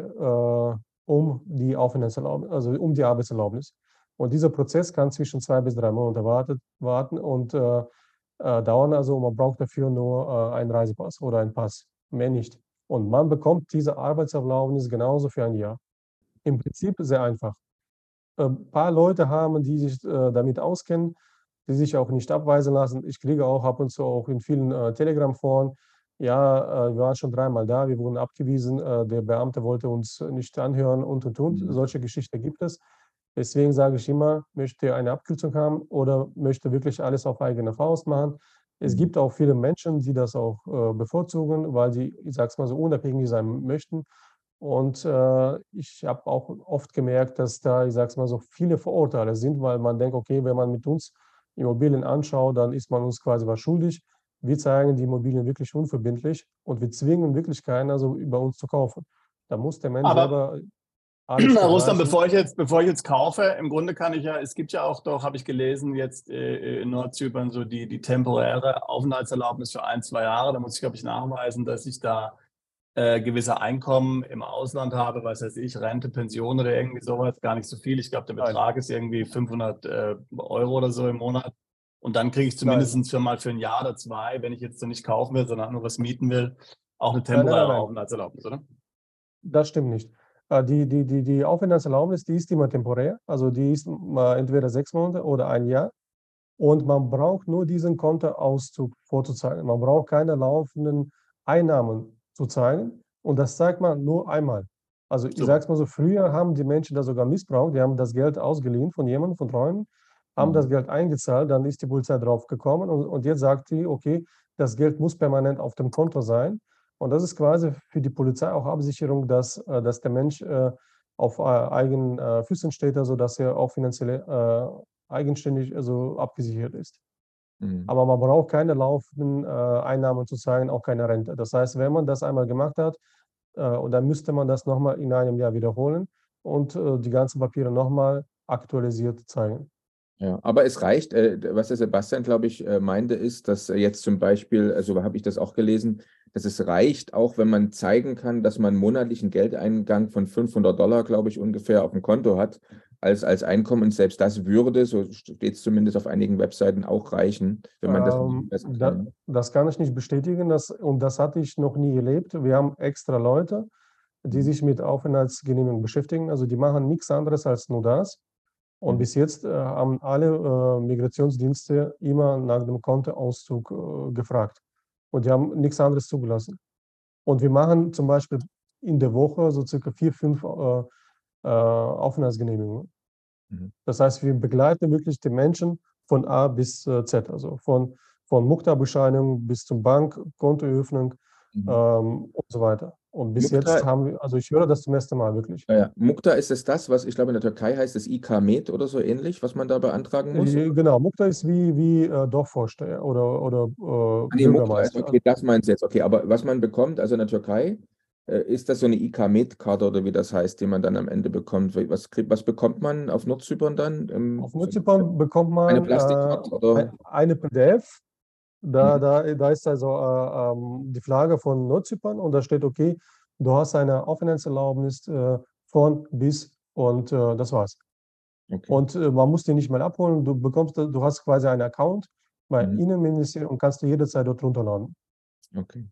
A: um die Aufenthaltserlaubnis, also um die Arbeitserlaubnis. Und dieser Prozess kann zwischen zwei bis drei Monate wartet, warten und äh, dauern. Also man braucht dafür nur äh, einen Reisepass oder einen Pass, mehr nicht. Und man bekommt diese Arbeitserlaubnis genauso für ein Jahr. im Prinzip sehr einfach. Ein ähm, paar Leute haben, die sich äh, damit auskennen, die sich auch nicht abweisen lassen. Ich kriege auch ab und zu auch in vielen äh, Telegram-Foren, ja, äh, wir waren schon dreimal da, wir wurden abgewiesen, äh, der Beamte wollte uns nicht anhören und und und. Mhm. Solche Geschichten gibt es. Deswegen sage ich immer, möchte eine Abkürzung haben oder möchte wirklich alles auf eigene Faust machen. Es mhm. gibt auch viele Menschen, die das auch äh, bevorzugen, weil sie, ich sage es mal so, unabhängig sein möchten. Und äh, ich habe auch oft gemerkt, dass da, ich sage es mal so, viele Vorurteile sind, weil man denkt, okay, wenn man mit uns Immobilien anschaut, dann ist man uns quasi was schuldig. Wir zeigen die Immobilien wirklich unverbindlich und wir zwingen wirklich keiner, so über uns zu kaufen. Da muss der Mensch
D: Aber selber alles Russland, bevor ich jetzt, bevor ich jetzt kaufe, im Grunde kann ich ja, es gibt ja auch doch, habe ich gelesen, jetzt äh, in Nordzypern so die, die temporäre Aufenthaltserlaubnis für ein, zwei Jahre. Da muss ich, glaube ich, nachweisen, dass ich da äh, gewisse Einkommen im Ausland habe, was weiß ich, Rente, Pension oder irgendwie sowas, gar nicht so viel. Ich glaube, der Betrag Nein. ist irgendwie 500 äh, Euro oder so im Monat. Und dann kriege ich zumindest für mal für ein Jahr oder zwei, wenn ich jetzt so nicht kaufen will, sondern nur was mieten will, auch eine temporäre Aufenthaltserlaubnis, oder?
A: Das stimmt nicht. Äh, die, die, die, die Aufenthaltserlaubnis, die ist immer temporär. Also die ist entweder sechs Monate oder ein Jahr. Und man braucht nur diesen Kontoauszug vorzuzeigen. Man braucht keine laufenden Einnahmen zu zeigen. Und das zeigt man nur einmal. Also ich so. sage es mal so, früher haben die Menschen das sogar missbraucht. Die haben das Geld ausgeliehen von jemandem, von Träumen, haben mhm. das Geld eingezahlt, dann ist die Polizei drauf gekommen und, und jetzt sagt die, okay, das Geld muss permanent auf dem Konto sein. Und das ist quasi für die Polizei auch Absicherung, dass, äh, dass der Mensch äh, auf äh, eigenen Füßen steht, also dass er auch finanziell eigenständig also abgesichert ist. Mhm. Aber man braucht keine laufenden Einnahmen zu zeigen, auch keine Rente. Das heißt, wenn man das einmal gemacht hat, und dann müsste man das nochmal in einem Jahr wiederholen und die ganzen Papiere nochmal aktualisiert zeigen.
C: Ja, aber es reicht, was der Sebastian, glaube ich, meinte, ist, dass jetzt zum Beispiel, also habe ich das auch gelesen, dass es reicht, auch wenn man zeigen kann, dass man monatlichen Geldeingang von 500 Dollar, glaube ich, ungefähr auf dem Konto hat, als, als Einkommen. Und selbst das würde, so steht es zumindest auf einigen Webseiten, auch reichen, wenn man
A: ähm, das da, Das kann ich nicht bestätigen das, und das hatte ich noch nie erlebt. Wir haben extra Leute, die mhm. sich mit Aufenthaltsgenehmigung beschäftigen. Also die machen nichts anderes als nur das. Und mhm. bis jetzt äh, haben alle äh, Migrationsdienste immer nach dem Kontoauszug äh, gefragt. Und die haben nichts anderes zugelassen. Und wir machen zum Beispiel in der Woche so circa vier, fünf äh, äh, Aufenthaltsgenehmigungen. Mhm. Das heißt, wir begleiten wirklich die Menschen von A bis äh, Z, also von, von Mukta-Bescheinigung bis zum Bankkontoöffnung mhm. ähm, und so weiter. Und bis Mukta, jetzt haben wir, also ich höre das zum ersten Mal wirklich.
C: Ja, ja. Mukta ist es das, was ich glaube in der Türkei heißt, das IK-Med oder so ähnlich, was man da beantragen muss?
A: Äh, genau, Mukta ist wie, wie äh, Dorfvorsteher oder, oder
C: äh, nee, Bürgermeister. Mukta, okay, das meinst du jetzt. Okay, aber was man bekommt, also in der Türkei, äh, ist das so eine IK-Med-Karte oder wie das heißt, die man dann am Ende bekommt? Was, was bekommt man auf Nordzypern dann?
A: Im, auf Nordzypern bekommt man
C: eine Plastikkarte
A: oder? Eine PDF da, mhm. da, da ist also äh, ähm, die Flagge von Nordzypern und da steht, okay, du hast eine Aufenthaltserlaubnis äh, von bis und äh, das war's. Okay. Und äh, man muss die nicht mal abholen. Du bekommst, du hast quasi einen Account bei mhm. Innenministerium und kannst du jederzeit dort runterladen.
C: Okay.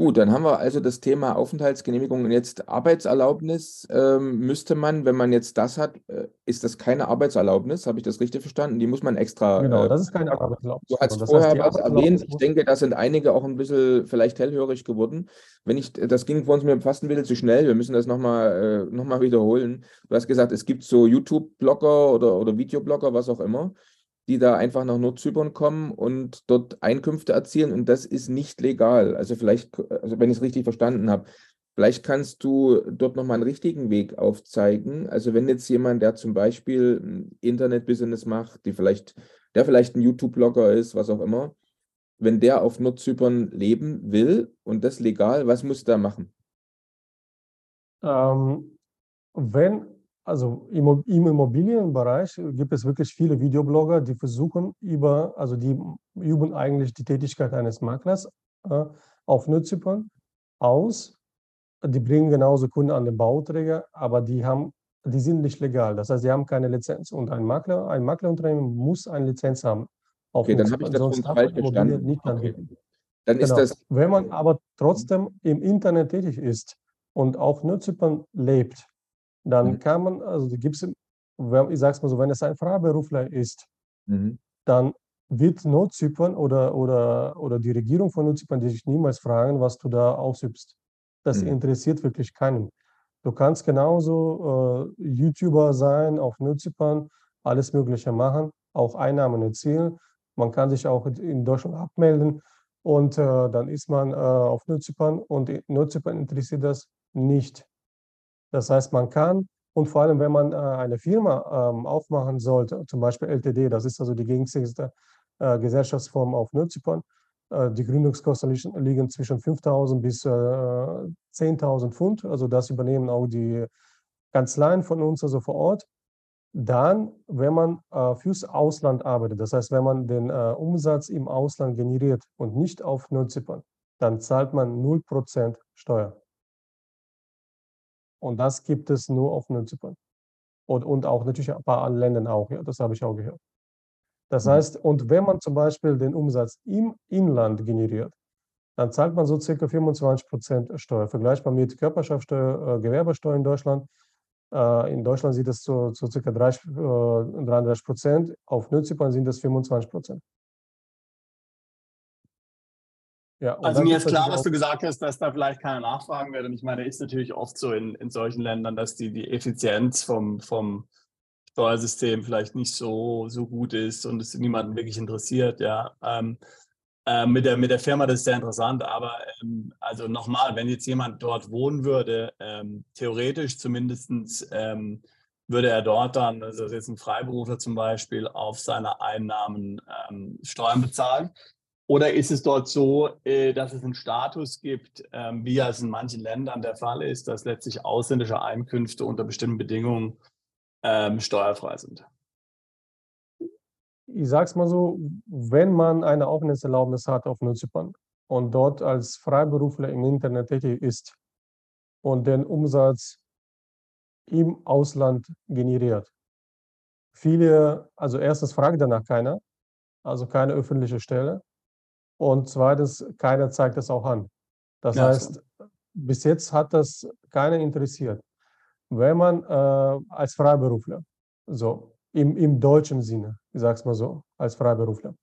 C: Gut, dann haben wir also das Thema Aufenthaltsgenehmigung und jetzt Arbeitserlaubnis. Ähm, müsste man, wenn man jetzt das hat, äh, ist das keine Arbeitserlaubnis? Habe ich das richtig verstanden? Die muss man extra.
A: Genau, äh, das ist keine Arbeitserlaubnis.
C: Du hast vorher heißt, was erwähnt. Ich denke, da sind einige auch ein bisschen vielleicht hellhörig geworden. Wenn ich, das ging vor uns mir fast ein bisschen zu schnell. Wir müssen das nochmal äh, noch wiederholen. Du hast gesagt, es gibt so YouTube-Blogger oder, oder Videoblogger, was auch immer die da einfach nach Nordzypern kommen und dort Einkünfte erzielen und das ist nicht legal. Also vielleicht, also wenn ich es richtig verstanden habe, vielleicht kannst du dort nochmal einen richtigen Weg aufzeigen. Also wenn jetzt jemand, der zum Beispiel Internetbusiness macht, die vielleicht, der vielleicht ein YouTube-Blogger ist, was auch immer, wenn der auf Nordzypern leben will und das legal, was muss der machen?
A: Ähm, wenn also im Immobilienbereich gibt es wirklich viele Videoblogger, die versuchen über, also die üben eigentlich die Tätigkeit eines Maklers äh, auf Nutzzypern aus. Die bringen genauso Kunden an den Bauträger, aber die haben, die sind nicht legal. Das heißt, sie haben keine Lizenz. Und ein Makler, ein Maklerunternehmen muss eine Lizenz haben.
C: okay, dann habe ich das Sonst falsch verstanden.
A: Nicht okay. Dann genau. ist das. Wenn man aber trotzdem im Internet tätig ist, und auf Nordzypern lebt, dann mhm. kann man, also gibt es, ich sage es mal so, wenn es ein Freiberufler ist, mhm. dann wird Nordzypern oder, oder, oder die Regierung von Nordzypern dich niemals fragen, was du da ausübst. Das mhm. interessiert wirklich keinen. Du kannst genauso äh, YouTuber sein auf Nordzypern, alles Mögliche machen, auch Einnahmen erzielen. Man kann sich auch in Deutschland abmelden und äh, dann ist man äh, auf Nordzypern und Nordzypern interessiert das nicht. Das heißt, man kann und vor allem, wenn man äh, eine Firma ähm, aufmachen sollte, zum Beispiel LTD, das ist also die gängigste äh, Gesellschaftsform auf Nordzypern, äh, die Gründungskosten liegen zwischen 5.000 bis 10.000 Pfund. Also das übernehmen auch die Kanzleien von uns, also vor Ort. Dann, wenn man fürs Ausland arbeitet, das heißt, wenn man den Umsatz im Ausland generiert und nicht auf Nordzypern, dann zahlt man 0% Steuer. Und das gibt es nur auf Nordzypern. Und, und auch natürlich ein paar anderen Ländern auch, ja, das habe ich auch gehört. Das mhm. heißt, und wenn man zum Beispiel den Umsatz im Inland generiert, dann zahlt man so circa 25 Prozent Steuer. Vergleichbar mit Körperschaftsteuer, äh, Gewerbesteuer in Deutschland. Äh, in Deutschland sieht es so, so circa 30, äh, 33 Prozent. Auf Nordzypern sind das 25 Prozent.
D: Ja, also mir ist klar, was du gesagt hast, dass da vielleicht keiner nachfragen wird. Und ich meine, ist natürlich oft so in, in solchen Ländern, dass die, die Effizienz vom, vom Steuersystem vielleicht nicht so, so gut ist und es niemanden wirklich interessiert. Ja. Ähm, äh, mit, der, mit der Firma, das ist sehr interessant, aber ähm, also nochmal, wenn jetzt jemand dort wohnen würde, ähm, theoretisch zumindest ähm, würde er dort dann, also jetzt ein Freiberufler zum Beispiel, auf seine Einnahmen ähm, Steuern bezahlen. Oder ist es dort so, äh, dass es einen Status gibt, ähm, wie es in manchen Ländern der Fall ist, dass letztlich ausländische Einkünfte unter bestimmten Bedingungen ähm, steuerfrei sind?
A: Ich sage es mal so, wenn man eine Aufenthaltserlaubnis hat auf Nordzypern und dort als Freiberufler im Internet tätig ist und den Umsatz im Ausland generiert. Viele, also erstens fragt danach keiner, also keine öffentliche Stelle. Und zweitens, keiner zeigt das auch an. Das ja, heißt, so. bis jetzt hat das keiner interessiert. Wenn man äh, als Freiberufler, so im, im deutschen Sinne, ich sage es mal so, als Freiberufler,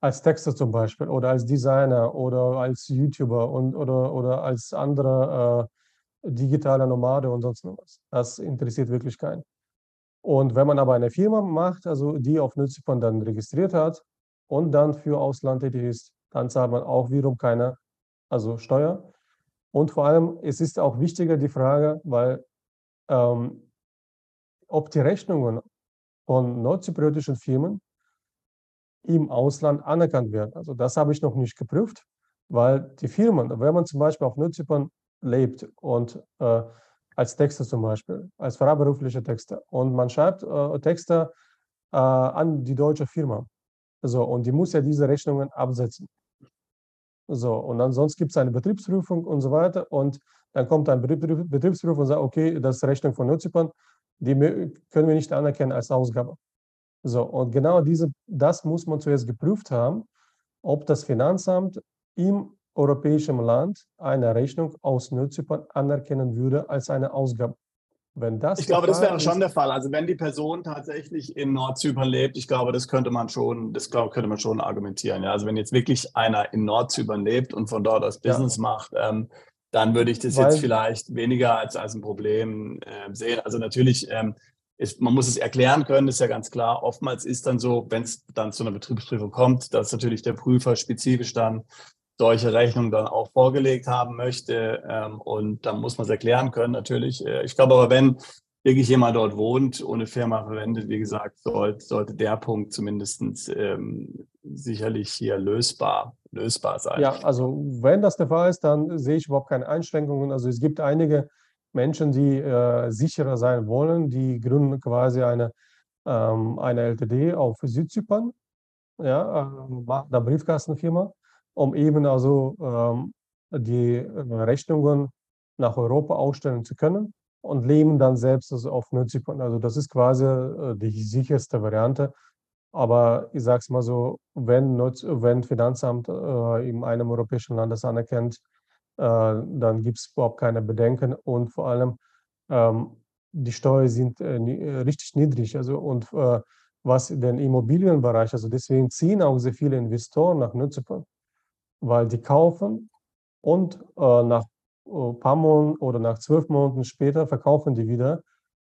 A: als Texter zum Beispiel oder als Designer oder als YouTuber und, oder, oder als anderer äh, digitaler Nomade und sonst noch was. Das interessiert wirklich keinen. Und wenn man aber eine Firma macht, also die auf Nützipon dann registriert hat und dann für Ausland tätig ist, dann zahlt man auch wiederum keine also Steuer. Und vor allem, es ist auch wichtiger die Frage, weil ähm, ob die Rechnungen von nordzypriotischen Firmen im Ausland anerkannt werden. Also das habe ich noch nicht geprüft, weil die Firmen, wenn man zum Beispiel auf Nordzypern lebt und äh, als Texter zum Beispiel, als freiberuflicher Texter und man schreibt äh, Texte äh, an die deutsche Firma, so, und die muss ja diese Rechnungen absetzen. So, und ansonsten gibt es eine Betriebsprüfung und so weiter. Und dann kommt ein Betriebsprüfer und sagt, okay, das ist Rechnung von Nutzipern, die können wir nicht anerkennen als Ausgabe. So, und genau diese, das muss man zuerst geprüft haben, ob das Finanzamt im europäischen Land eine Rechnung aus Nutzipern anerkennen würde als eine Ausgabe.
D: Wenn das ich glaube, das wäre schon der Fall. Also wenn die Person tatsächlich in Nordzypern lebt, ich glaube, das könnte man schon, das glaube, könnte man schon argumentieren. Ja? Also wenn jetzt wirklich einer in Nordzypern lebt und von dort aus Business ja. macht, ähm, dann würde ich das Weil, jetzt vielleicht weniger als, als ein Problem äh, sehen. Also natürlich, ähm, ist, man muss es erklären können, ist ja ganz klar. Oftmals ist dann so, wenn es dann zu einer Betriebsprüfung kommt, dass natürlich der Prüfer spezifisch dann solche Rechnungen dann auch vorgelegt haben möchte. Ähm, und dann muss man es erklären können, natürlich. Äh, ich glaube aber, wenn wirklich jemand dort wohnt und eine Firma verwendet, wie gesagt, sollte, sollte der Punkt zumindest ähm, sicherlich hier lösbar, lösbar sein.
A: Ja, also wenn das der Fall ist, dann sehe ich überhaupt keine Einschränkungen. Also es gibt einige Menschen, die äh, sicherer sein wollen, die gründen quasi eine, ähm, eine LTD auf Südzypern, ja, äh, machen eine Briefkastenfirma um eben also ähm, die äh, Rechnungen nach Europa ausstellen zu können und leben dann selbst also auf Nutzipon. Also das ist quasi äh, die sicherste Variante. Aber ich sage es mal so, wenn, wenn Finanzamt äh, in einem europäischen Land das anerkennt, dann gibt es überhaupt keine Bedenken und vor allem ähm, die Steuern sind richtig niedrig. Also und was den Immobilienbereich, also deswegen ziehen auch sehr viele Investoren nach Zypern, weil die kaufen und nach ein paar Monaten oder nach zwölf Monaten später verkaufen die wieder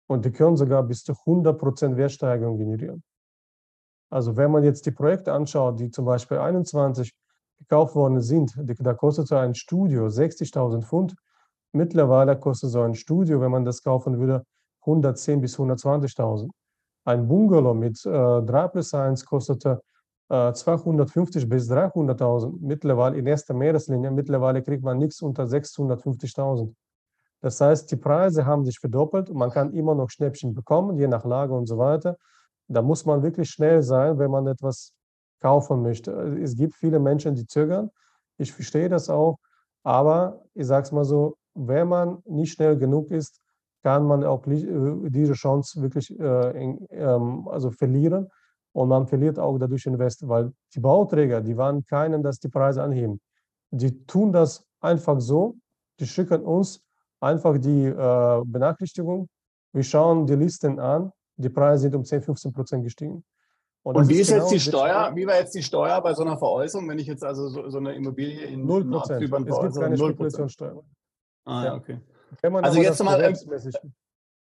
A: und die können sogar bis zu 100% Wertsteigerung generieren. Also wenn man jetzt die Projekte anschaut, die zum Beispiel 21 gekauft worden sind, da kostet so ein Studio 60.000 Pfund. Mittlerweile kostet so ein Studio, wenn man das kaufen würde, 110 bis 120.000. Ein Bungalow mit äh, 3 plus 1 kostete äh, 250 bis 300.000. Mittlerweile in erster Meereslinie, mittlerweile kriegt man nichts unter 650.000. Das heißt, die Preise haben sich verdoppelt man kann immer noch Schnäppchen bekommen, je nach Lage und so weiter. Da muss man wirklich schnell sein, wenn man etwas kaufen möchte. Es gibt viele Menschen, die zögern. Ich verstehe das auch. Aber ich sage es mal so, wenn man nicht schnell genug ist, kann man auch äh, diese Chance wirklich äh, ähm, also verlieren. Und man verliert auch dadurch Invest, weil die Bauträger, die waren keinen, dass die Preise anheben. Die tun das einfach so. Die schicken uns einfach die äh, Benachrichtigung. Wir schauen die Listen an. Die Preise sind um 10, 15 Prozent gestiegen.
D: Und, Und wie ist, ist genau jetzt die Steuer? Wie war jetzt die Steuer bei so einer Veräußerung, wenn ich jetzt also so, so eine Immobilie in
A: 0 Prozent. Es gibt keine Spekulationssteuer.
D: Ah, ja, okay. Also jetzt mal ähm,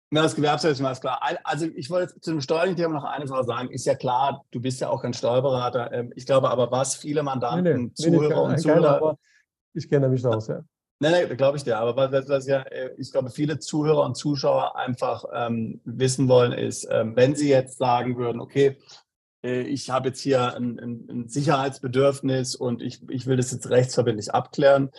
D: na, das Gewerbsrecht ist klar. Also ich wollte zu dem steuerlichen Thema noch eine Sache sagen. Ist ja klar, du bist ja auch kein Steuerberater. Ähm, ich glaube aber, was viele Mandanten, nee, nee, Zuhörer nee, und Zuhörer...
A: ich kenne mich aus, ja.
D: Nein, nein, glaube ich dir. Aber was, was ja, äh, ich glaube, viele Zuhörer und Zuschauer einfach ähm, wissen wollen, ist, ähm, wenn sie jetzt sagen würden, okay, äh, ich habe jetzt hier ein, ein, ein, Sicherheitsbedürfnis und ich, ich will das jetzt rechtsverbindlich abklären.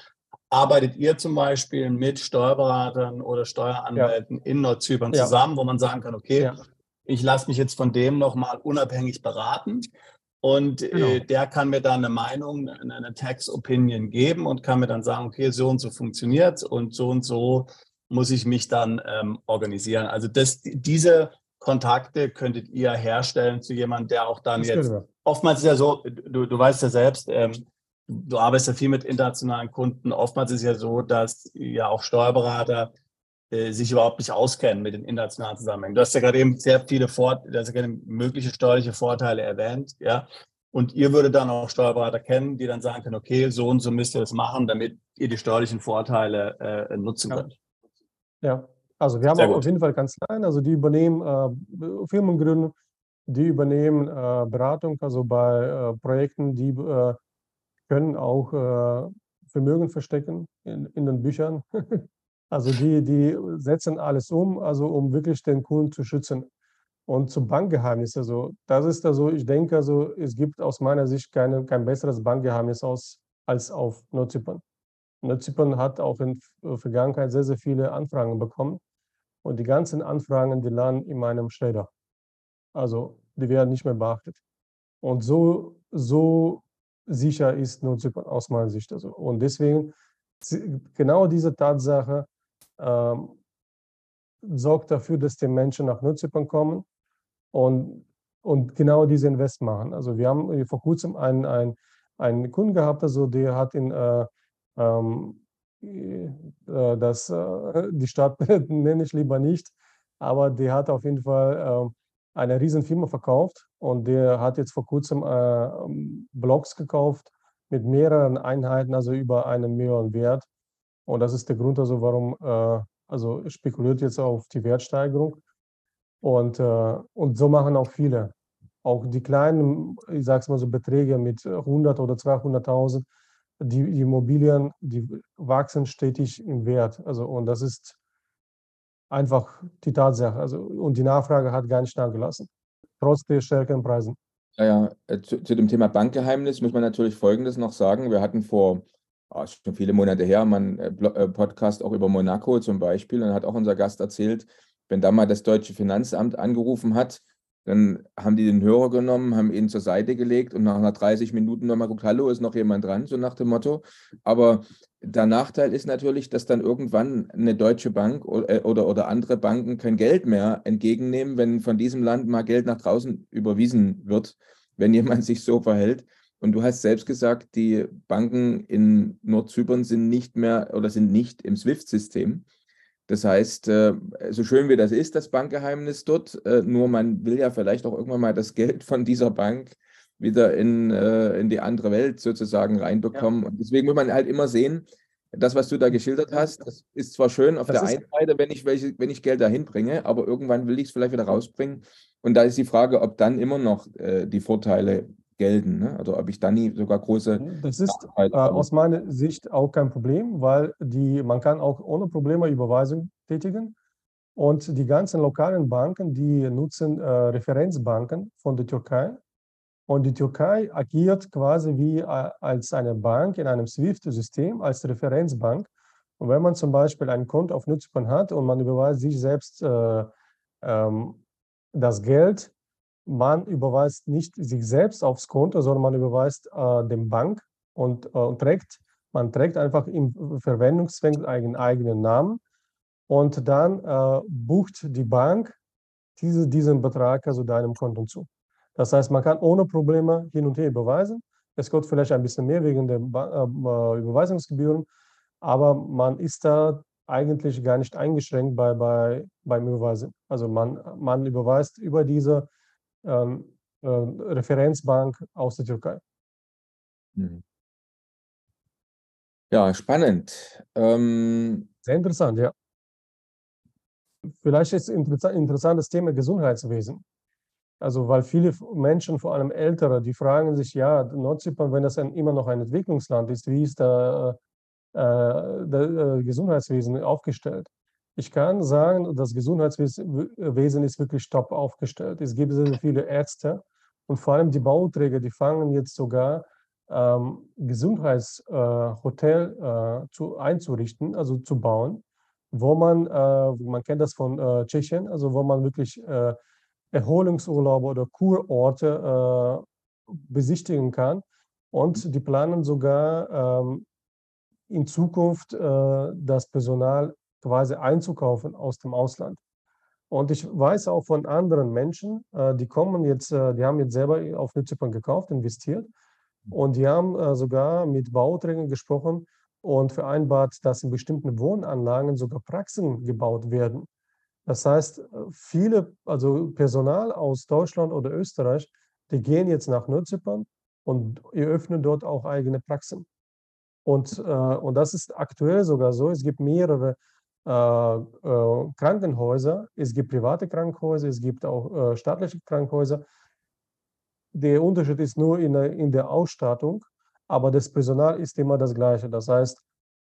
D: Arbeitet ihr zum Beispiel mit Steuerberatern oder Steueranwälten ja. in Nordzypern ja. zusammen, wo man sagen kann, okay, ja. ich lasse mich jetzt von dem nochmal unabhängig beraten und äh, genau. äh, der kann mir dann eine Meinung, eine Tax Opinion geben und kann mir dann sagen, okay, so und so funktioniert und so und so muss ich mich dann ähm, organisieren. Also das, diese Kontakte könntet ihr herstellen zu jemandem, der auch dann das jetzt, oftmals ist ja so, du, du weißt ja selbst, ähm, du arbeitest ja viel mit internationalen Kunden. Oftmals ist es ja so, dass ja auch Steuerberater äh, sich überhaupt nicht auskennen mit den internationalen Zusammenhängen. Du hast ja gerade eben sehr viele Vor du hast ja mögliche steuerliche Vorteile erwähnt, ja. Und ihr würdet dann auch Steuerberater kennen, die dann sagen können, okay, so und so müsst ihr das machen, damit ihr die steuerlichen Vorteile äh, nutzen könnt.
A: Ja, also wir haben auch auf jeden Fall Kanzleien, also die übernehmen äh, Firmengründen, die übernehmen äh, Beratung, also bei äh, Projekten, die äh, können auch äh, Vermögen verstecken in, in den Büchern. Also die, die setzen alles um, also um wirklich den Kunden zu schützen. Und zum Bankgeheimnis, also das ist also, ich denke, also es gibt aus meiner Sicht keine, kein besseres Bankgeheimnis aus, als auf Nordzypern. Nordzypern hat auch in der Vergangenheit sehr, sehr viele Anfragen bekommen. Und die ganzen Anfragen, die landen in meinem Schredder. Also die werden nicht mehr beachtet. Und so, so sicher ist Nordzypern aus meiner Sicht. Also, und deswegen genau diese Tatsache ähm, sorgt dafür, dass die Menschen nach Nordzypern kommen und, und genau diese Invest machen. Also wir haben vor kurzem einen, einen, einen Kunden gehabt, also der hat in äh, ähm, äh, das, äh, die Stadt nenne ich lieber nicht, aber der hat auf jeden Fall äh, eine Riesenfirma verkauft und der hat jetzt vor kurzem äh, Blogs gekauft mit mehreren Einheiten, also über einen Million Wert. Und das ist der Grund, also warum, äh, also spekuliert jetzt auf die Wertsteigerung. Und, äh, und so machen auch viele. Auch die kleinen, ich sage es mal so, Beträge mit 100 oder 200.000, die, die Immobilien, die wachsen stetig im Wert. Also, und das ist einfach die Tatsache. Also, und die Nachfrage hat gar nicht nachgelassen, trotz der stärkeren Preisen.
C: Ja, ja. Äh, zu, zu, dem Thema Bankgeheimnis muss man natürlich Folgendes noch sagen. Wir hatten vor oh, schon viele Monate her, man äh, äh, Podcast auch über Monaco zum Beispiel. Dann hat auch unser Gast erzählt, wenn da mal das deutsche Finanzamt angerufen hat, dann haben die den Hörer genommen, haben ihn zur Seite gelegt und nach einer 30 Minuten nochmal geguckt, hallo, ist noch jemand dran, so nach dem Motto. Aber der Nachteil ist natürlich, dass dann irgendwann eine deutsche Bank oder, oder, oder andere Banken kein Geld mehr entgegennehmen, wenn von diesem Land mal Geld nach draußen überwiesen wird, wenn jemand sich so verhält. Und du hast selbst gesagt, die Banken in Nordzypern sind nicht mehr oder sind nicht im SWIFT-System. Das heißt, äh, so schön wie das ist, das Bankgeheimnis dort, äh, nur man will ja vielleicht auch irgendwann mal das Geld von dieser Bank wieder in, äh, in die andere Welt sozusagen reinbekommen. Ja. Und deswegen muss man halt immer sehen, das, was du da geschildert hast, das ist zwar schön auf das der einen Seite, wenn ich, welche, wenn ich Geld dahin bringe, aber irgendwann will ich es vielleicht wieder rausbringen. Und da ist die Frage, ob dann immer noch die Vorteile gelten. Ne? Also ob ich dann nie sogar große.
A: Das ist äh, aus meiner Sicht auch kein Problem, weil die, man kann auch ohne Probleme Überweisung tätigen. Und die ganzen lokalen Banken, die nutzen äh, Referenzbanken von der Türkei. Und die Türkei agiert quasi wie äh, als eine Bank in einem SWIFT-System, als Referenzbank. Und wenn man zum Beispiel ein Konto auf Nutzung hat und man überweist sich selbst äh, ähm, das Geld, man überweist nicht sich selbst aufs Konto, sondern man überweist äh, dem Bank und, äh, und, trägt, man trägt einfach im Verwendungszweck einen eigenen Namen und dann äh, bucht die Bank diese, diesen Betrag also deinem Konto zu. Das heißt, man kann ohne Probleme hin und her überweisen. Es kostet vielleicht ein bisschen mehr wegen der äh, Überweisungsgebühren, aber man ist da eigentlich gar nicht eingeschränkt bei, bei, beim Überweisen. Also man, man überweist über diese ähm, äh, Referenzbank aus der Türkei. Mhm.
C: Ja, spannend. Ähm,
A: Sehr interessant, ja. Vielleicht ist ein interessantes Thema Gesundheitswesen. Also, weil viele Menschen, vor allem Ältere, die fragen sich, ja, Nordzypern, wenn das ein, immer noch ein Entwicklungsland ist, wie ist da äh, äh, Gesundheitswesen aufgestellt? Ich kann sagen, das Gesundheitswesen ist wirklich top aufgestellt. Es gibt sehr viele Ärzte und vor allem die Bauträger, die fangen jetzt sogar ähm, Gesundheitshotel äh, zu, einzurichten, also zu bauen, wo man, äh, man kennt das von äh, Tschechien, also wo man wirklich äh, Erholungsurlaube oder Kurorte äh, besichtigen kann. Und die planen sogar ähm, in Zukunft äh, das Personal quasi einzukaufen aus dem Ausland. Und ich weiß auch von anderen Menschen, äh, die kommen jetzt, äh, die haben jetzt selber auf Zypern gekauft, investiert und die haben äh, sogar mit Bauträgern gesprochen und vereinbart, dass in bestimmten Wohnanlagen sogar Praxen gebaut werden. Das heißt, viele, also Personal aus Deutschland oder Österreich, die gehen jetzt nach Nordzypern und eröffnen dort auch eigene Praxen. Und, und das ist aktuell sogar so. Es gibt mehrere Krankenhäuser, es gibt private Krankenhäuser, es gibt auch äh, staatliche Krankenhäuser. Der Unterschied ist nur in der, in der Ausstattung, aber das Personal ist immer das gleiche. Das heißt,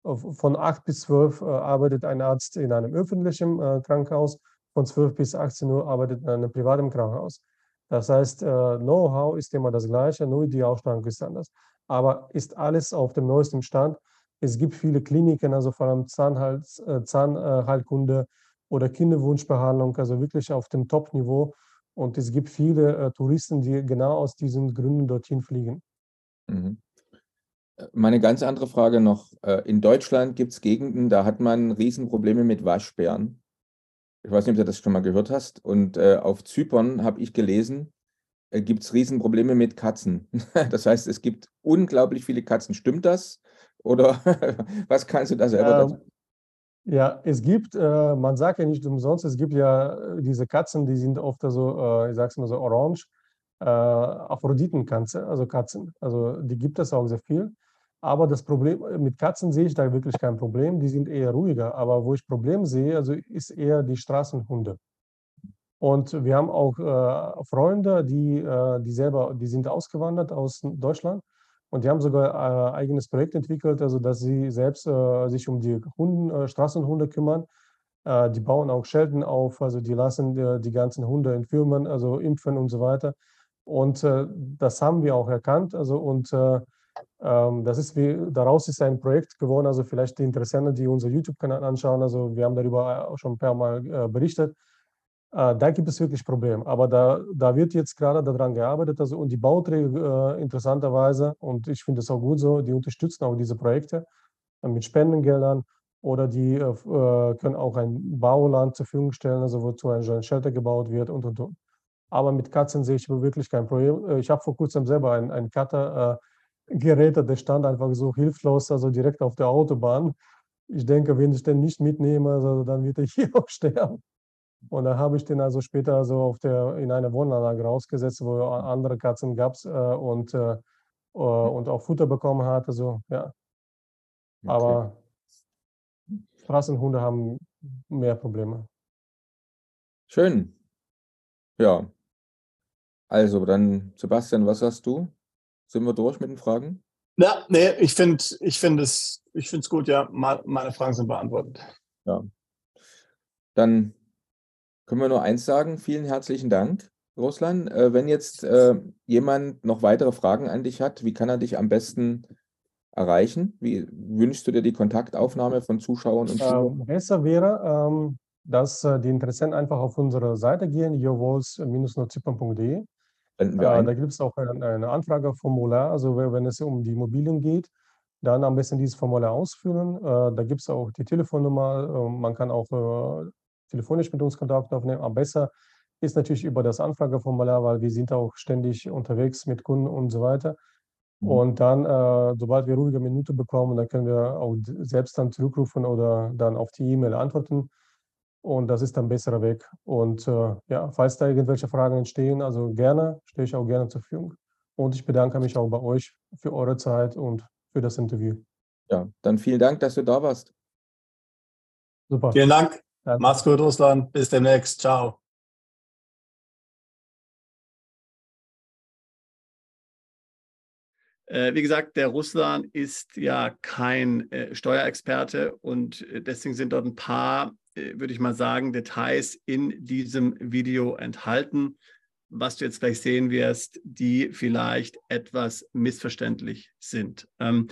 A: von 8 bis 12 arbeitet ein Arzt in einem öffentlichen Krankenhaus, von 12 bis 18 Uhr arbeitet in einem privaten Krankenhaus. Das heißt, Know-how ist immer das gleiche, nur die Ausstattung ist anders. Aber ist alles auf dem neuesten Stand es gibt viele Kliniken, also vor allem Zahnhals, äh, Zahnheilkunde oder Kinderwunschbehandlung, also wirklich auf dem Top-Niveau. Und es gibt viele äh, Touristen, die genau aus diesen Gründen dorthin fliegen.
C: Mhm. Meine ganz andere Frage noch. Äh, in Deutschland gibt es Gegenden, da hat man Riesenprobleme mit Waschbären. Ich weiß nicht, ob du das schon mal gehört hast. Und äh, auf Zypern habe ich gelesen, gibt es Riesenprobleme mit Katzen. das heißt, es gibt unglaublich viele Katzen. Stimmt das? Oder was kannst du da selber
A: ähm, Ja, es gibt, äh, man sagt ja nicht umsonst, es gibt ja äh, diese Katzen, die sind oft so, äh, ich sag's mal so, orange, äh, Aphroditenkatze, also Katzen. Also die gibt es auch sehr viel. Aber das Problem, äh, mit Katzen sehe ich da wirklich kein Problem, die sind eher ruhiger. Aber wo ich Problem sehe, also ist eher die Straßenhunde. Und wir haben auch äh, Freunde, die, äh, die selber, die sind ausgewandert aus Deutschland und die haben sogar ein äh, eigenes Projekt entwickelt, also dass sie selbst äh, sich um die Hunden, äh, Straßenhunde kümmern. Äh, die bauen auch Schelten auf, also die lassen die, die ganzen Hunde in Firmen, also impfen und so weiter. Und äh, das haben wir auch erkannt. Also und äh, ähm, das ist wie, daraus ist ein Projekt geworden. Also vielleicht die Interessenten, die unser YouTube-Kanal anschauen. Also wir haben darüber auch schon ein paar Mal berichtet. Äh, da gibt es wirklich Probleme. Aber da, da wird jetzt gerade daran gearbeitet. Also, und die Bauträger äh, interessanterweise, und ich finde es auch gut so, die unterstützen auch diese Projekte äh, mit Spendengeldern oder die äh, äh, können auch ein Bauland zur Verfügung stellen, also wozu ein, ein Shelter gebaut wird und und und. Aber mit Katzen sehe ich wirklich kein Problem. Äh, ich habe vor kurzem selber ein, ein Kater-Gerät, äh, der stand einfach so hilflos, also direkt auf der Autobahn. Ich denke, wenn ich den nicht mitnehme, also dann wird er hier auch sterben. Und da habe ich den also später so auf der, in einer Wohnanlage rausgesetzt, wo andere Katzen gab äh, und, äh, und auch Futter bekommen hat. Also, ja. Okay. Aber Straßenhunde haben mehr Probleme.
C: Schön. Ja. Also dann, Sebastian, was hast du? Sind wir durch mit den Fragen?
D: Ja, nee, ich finde ich find es, ich finde es gut, ja. Meine Fragen sind beantwortet.
C: Ja. Dann können wir nur eins sagen. Vielen herzlichen Dank, Ruslan. Äh, wenn jetzt äh, jemand noch weitere Fragen an dich hat, wie kann er dich am besten erreichen? Wie wünschst du dir die Kontaktaufnahme von Zuschauern und
A: Zuschauern? Ähm, besser wäre, ähm, dass äh, die Interessenten einfach auf unsere Seite gehen, yourvoice-nordzypern.de. Äh, da gibt es auch ein, ein Anfrageformular, also wenn es um die Immobilien geht, dann am besten dieses Formular ausfüllen. Äh, da gibt es auch die Telefonnummer, äh, man kann auch telefonisch mit uns Kontakt aufnehmen. Aber besser ist natürlich über das Anfrageformular, weil wir sind auch ständig unterwegs mit Kunden und so weiter. Mhm. Und dann, äh, sobald wir ruhige Minute bekommen, dann können wir auch selbst dann zurückrufen oder dann auf die E-Mail antworten. Und das ist dann besserer Weg. Und äh, ja, falls da irgendwelche Fragen entstehen, also gerne, stehe ich auch gerne zur Verfügung. Und ich bedanke mich auch bei euch für eure Zeit und für das Interview.
C: Ja, dann vielen Dank, dass du da warst.
D: Super. Vielen Dank. Dann. Mach's gut, Russland. Bis demnächst. Ciao. Äh, wie gesagt, der Russland ist ja kein äh, Steuerexperte und äh, deswegen sind dort ein paar, äh, würde ich mal sagen, Details in diesem Video enthalten, was du jetzt gleich sehen wirst, die vielleicht etwas missverständlich sind. Ähm,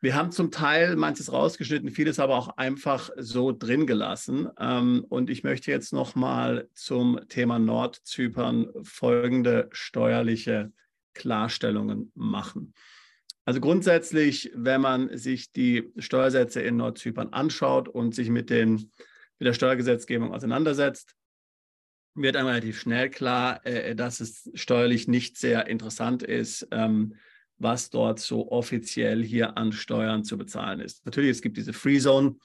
D: wir haben zum Teil manches rausgeschnitten, vieles aber auch einfach so drin gelassen. Ähm, und ich möchte jetzt nochmal zum Thema Nordzypern folgende steuerliche Klarstellungen machen. Also grundsätzlich, wenn man sich die Steuersätze in Nordzypern anschaut und sich mit, den, mit der Steuergesetzgebung auseinandersetzt, wird einem relativ schnell klar, äh, dass es steuerlich nicht sehr interessant ist, ähm, was dort so offiziell hier an Steuern zu bezahlen ist. Natürlich, es gibt diese Free Zone.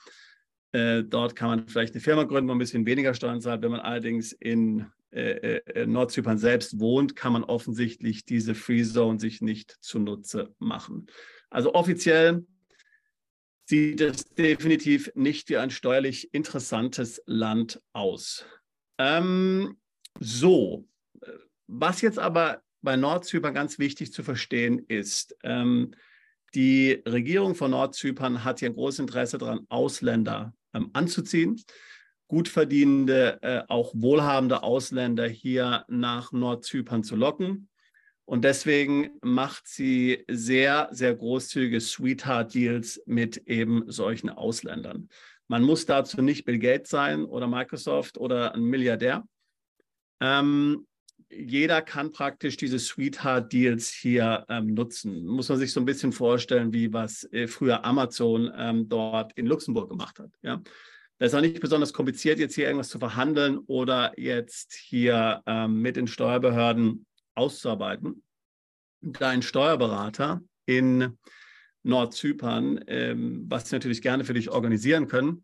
D: Äh, dort kann man vielleicht eine Firma gründen, wo ein bisschen weniger Steuern zahlt. Wenn man allerdings in äh, äh, Nordzypern selbst wohnt, kann man offensichtlich diese Free Zone sich nicht zunutze machen. Also offiziell sieht es definitiv nicht wie ein steuerlich interessantes Land aus. Ähm, so, was jetzt aber bei Nordzypern ganz wichtig zu verstehen ist, ähm, die Regierung von Nordzypern hat hier ein großes Interesse daran, Ausländer ähm, anzuziehen, gut verdienende, äh, auch wohlhabende Ausländer hier nach Nordzypern zu locken. Und deswegen macht sie sehr, sehr großzügige Sweetheart-Deals mit eben solchen Ausländern. Man muss dazu nicht Bill Gates sein oder Microsoft oder ein Milliardär. Ähm, jeder kann praktisch diese Sweetheart-Deals hier ähm, nutzen. Muss man sich so ein bisschen vorstellen, wie was äh, früher Amazon ähm, dort in Luxemburg gemacht hat. Ja? Das ist auch nicht besonders kompliziert, jetzt hier irgendwas zu verhandeln oder jetzt hier ähm, mit den Steuerbehörden auszuarbeiten. Da ein Steuerberater in Nordzypern, ähm, was sie natürlich gerne für dich organisieren können,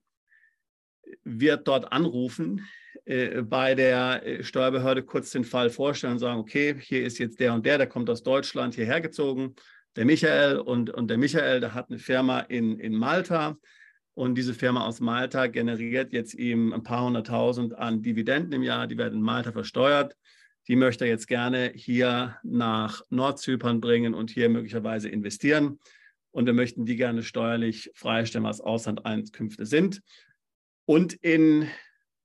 D: wird dort anrufen, bei der äh, Steuerbehörde kurz den Fall vorstellen und sagen, okay, hier ist jetzt der und der, der kommt aus Deutschland hierher gezogen, der Michael und, und der Michael, der hat eine Firma in, in Malta und diese Firma aus Malta generiert jetzt ihm ein paar hunderttausend an Dividenden im Jahr, die werden in Malta versteuert. Die möchte er jetzt gerne hier nach Nordzypern bringen und hier möglicherweise investieren. Und wir möchten die gerne steuerlich freistellen, was Auslandeinkünfte sind. Und in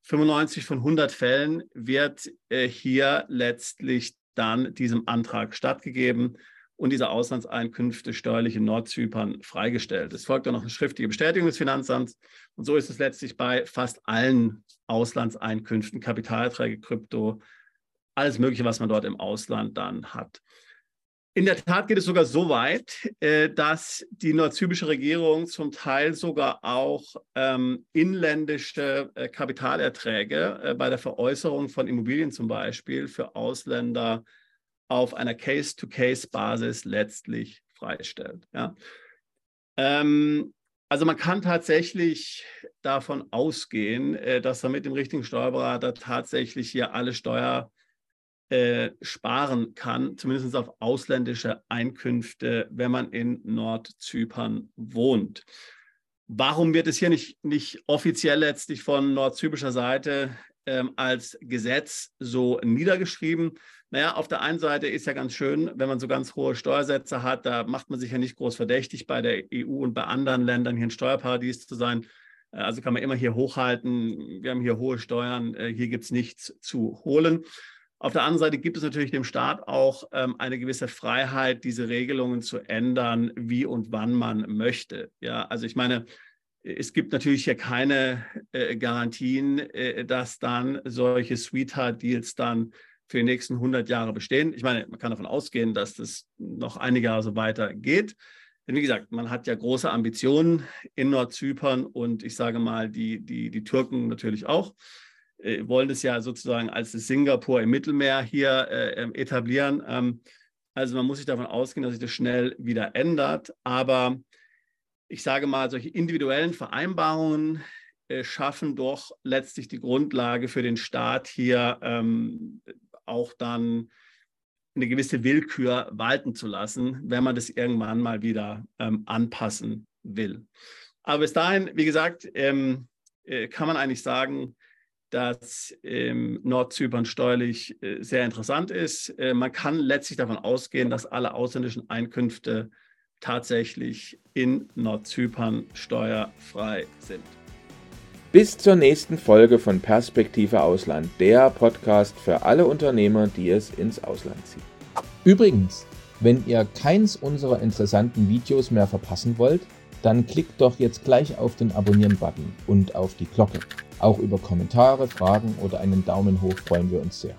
D: 95 von 100 Fällen wird äh, hier letztlich dann diesem Antrag stattgegeben und diese Auslandseinkünfte steuerlich in Nordzypern freigestellt. Es folgt dann noch eine schriftliche Bestätigung des Finanzamts und so ist es letztlich bei fast allen Auslandseinkünften, Kapitalerträge, Krypto, alles Mögliche, was man dort im Ausland dann hat. In der Tat geht es sogar so weit, äh, dass die nordzyprische Regierung zum Teil sogar auch ähm, inländische äh, Kapitalerträge äh, bei der Veräußerung von Immobilien zum Beispiel für Ausländer auf einer Case-to-Case-Basis letztlich freistellt. Ähm, also man kann tatsächlich davon ausgehen, dass er mit dem richtigen Steuerberater tatsächlich hier alle Steuer äh, sparen kann, zumindest auf ausländische Einkünfte, wenn man in Nordzypern wohnt. Warum wird es hier nicht, nicht offiziell letztlich von nordzyprischer Seite ähm, als Gesetz so niedergeschrieben? Naja, auf der einen Seite ist ja ganz schön, wenn man so ganz hohe Steuersätze hat, da macht man sich ja nicht groß verdächtig, bei der EU und bei anderen Ländern hier ein Steuerparadies zu sein. Äh, also kann man immer hier hochhalten, wir haben hier hohe Steuern, äh, hier gibt es nichts zu holen. Auf der anderen Seite gibt es natürlich dem Staat auch ähm, eine gewisse Freiheit, diese Regelungen zu ändern, wie und wann man möchte. Ja, also ich meine, es gibt natürlich hier keine äh, Garantien, äh, dass dann solche Sweetheart-Deals dann für die nächsten 100 Jahre bestehen. Ich meine, man kann davon ausgehen, dass das noch einige Jahre so weitergeht. Denn wie gesagt, man hat ja große Ambitionen in Nordzypern und ich sage mal, die, die, die Türken natürlich auch. Äh, wollen es ja sozusagen als Singapur im Mittelmeer hier äh, ähm, etablieren. Ähm, also man muss sich davon ausgehen, dass sich das schnell wieder ändert. Aber ich sage mal, solche individuellen Vereinbarungen äh, schaffen doch letztlich die Grundlage für den Staat hier ähm, auch dann eine gewisse Willkür walten zu lassen, wenn man das irgendwann mal wieder ähm, anpassen will. Aber bis dahin, wie gesagt, ähm, äh, kann man eigentlich sagen, dass ähm, Nordzypern steuerlich äh, sehr interessant ist. Äh, man kann letztlich davon ausgehen, dass alle ausländischen Einkünfte tatsächlich in Nordzypern steuerfrei sind.
C: Bis zur nächsten Folge von Perspektive Ausland, der Podcast für alle Unternehmer, die es ins Ausland ziehen.
E: Übrigens, wenn ihr keins unserer interessanten Videos mehr verpassen wollt, dann klickt doch jetzt gleich auf den Abonnieren-Button und auf die Glocke. Auch über Kommentare, Fragen oder einen Daumen hoch freuen wir uns sehr.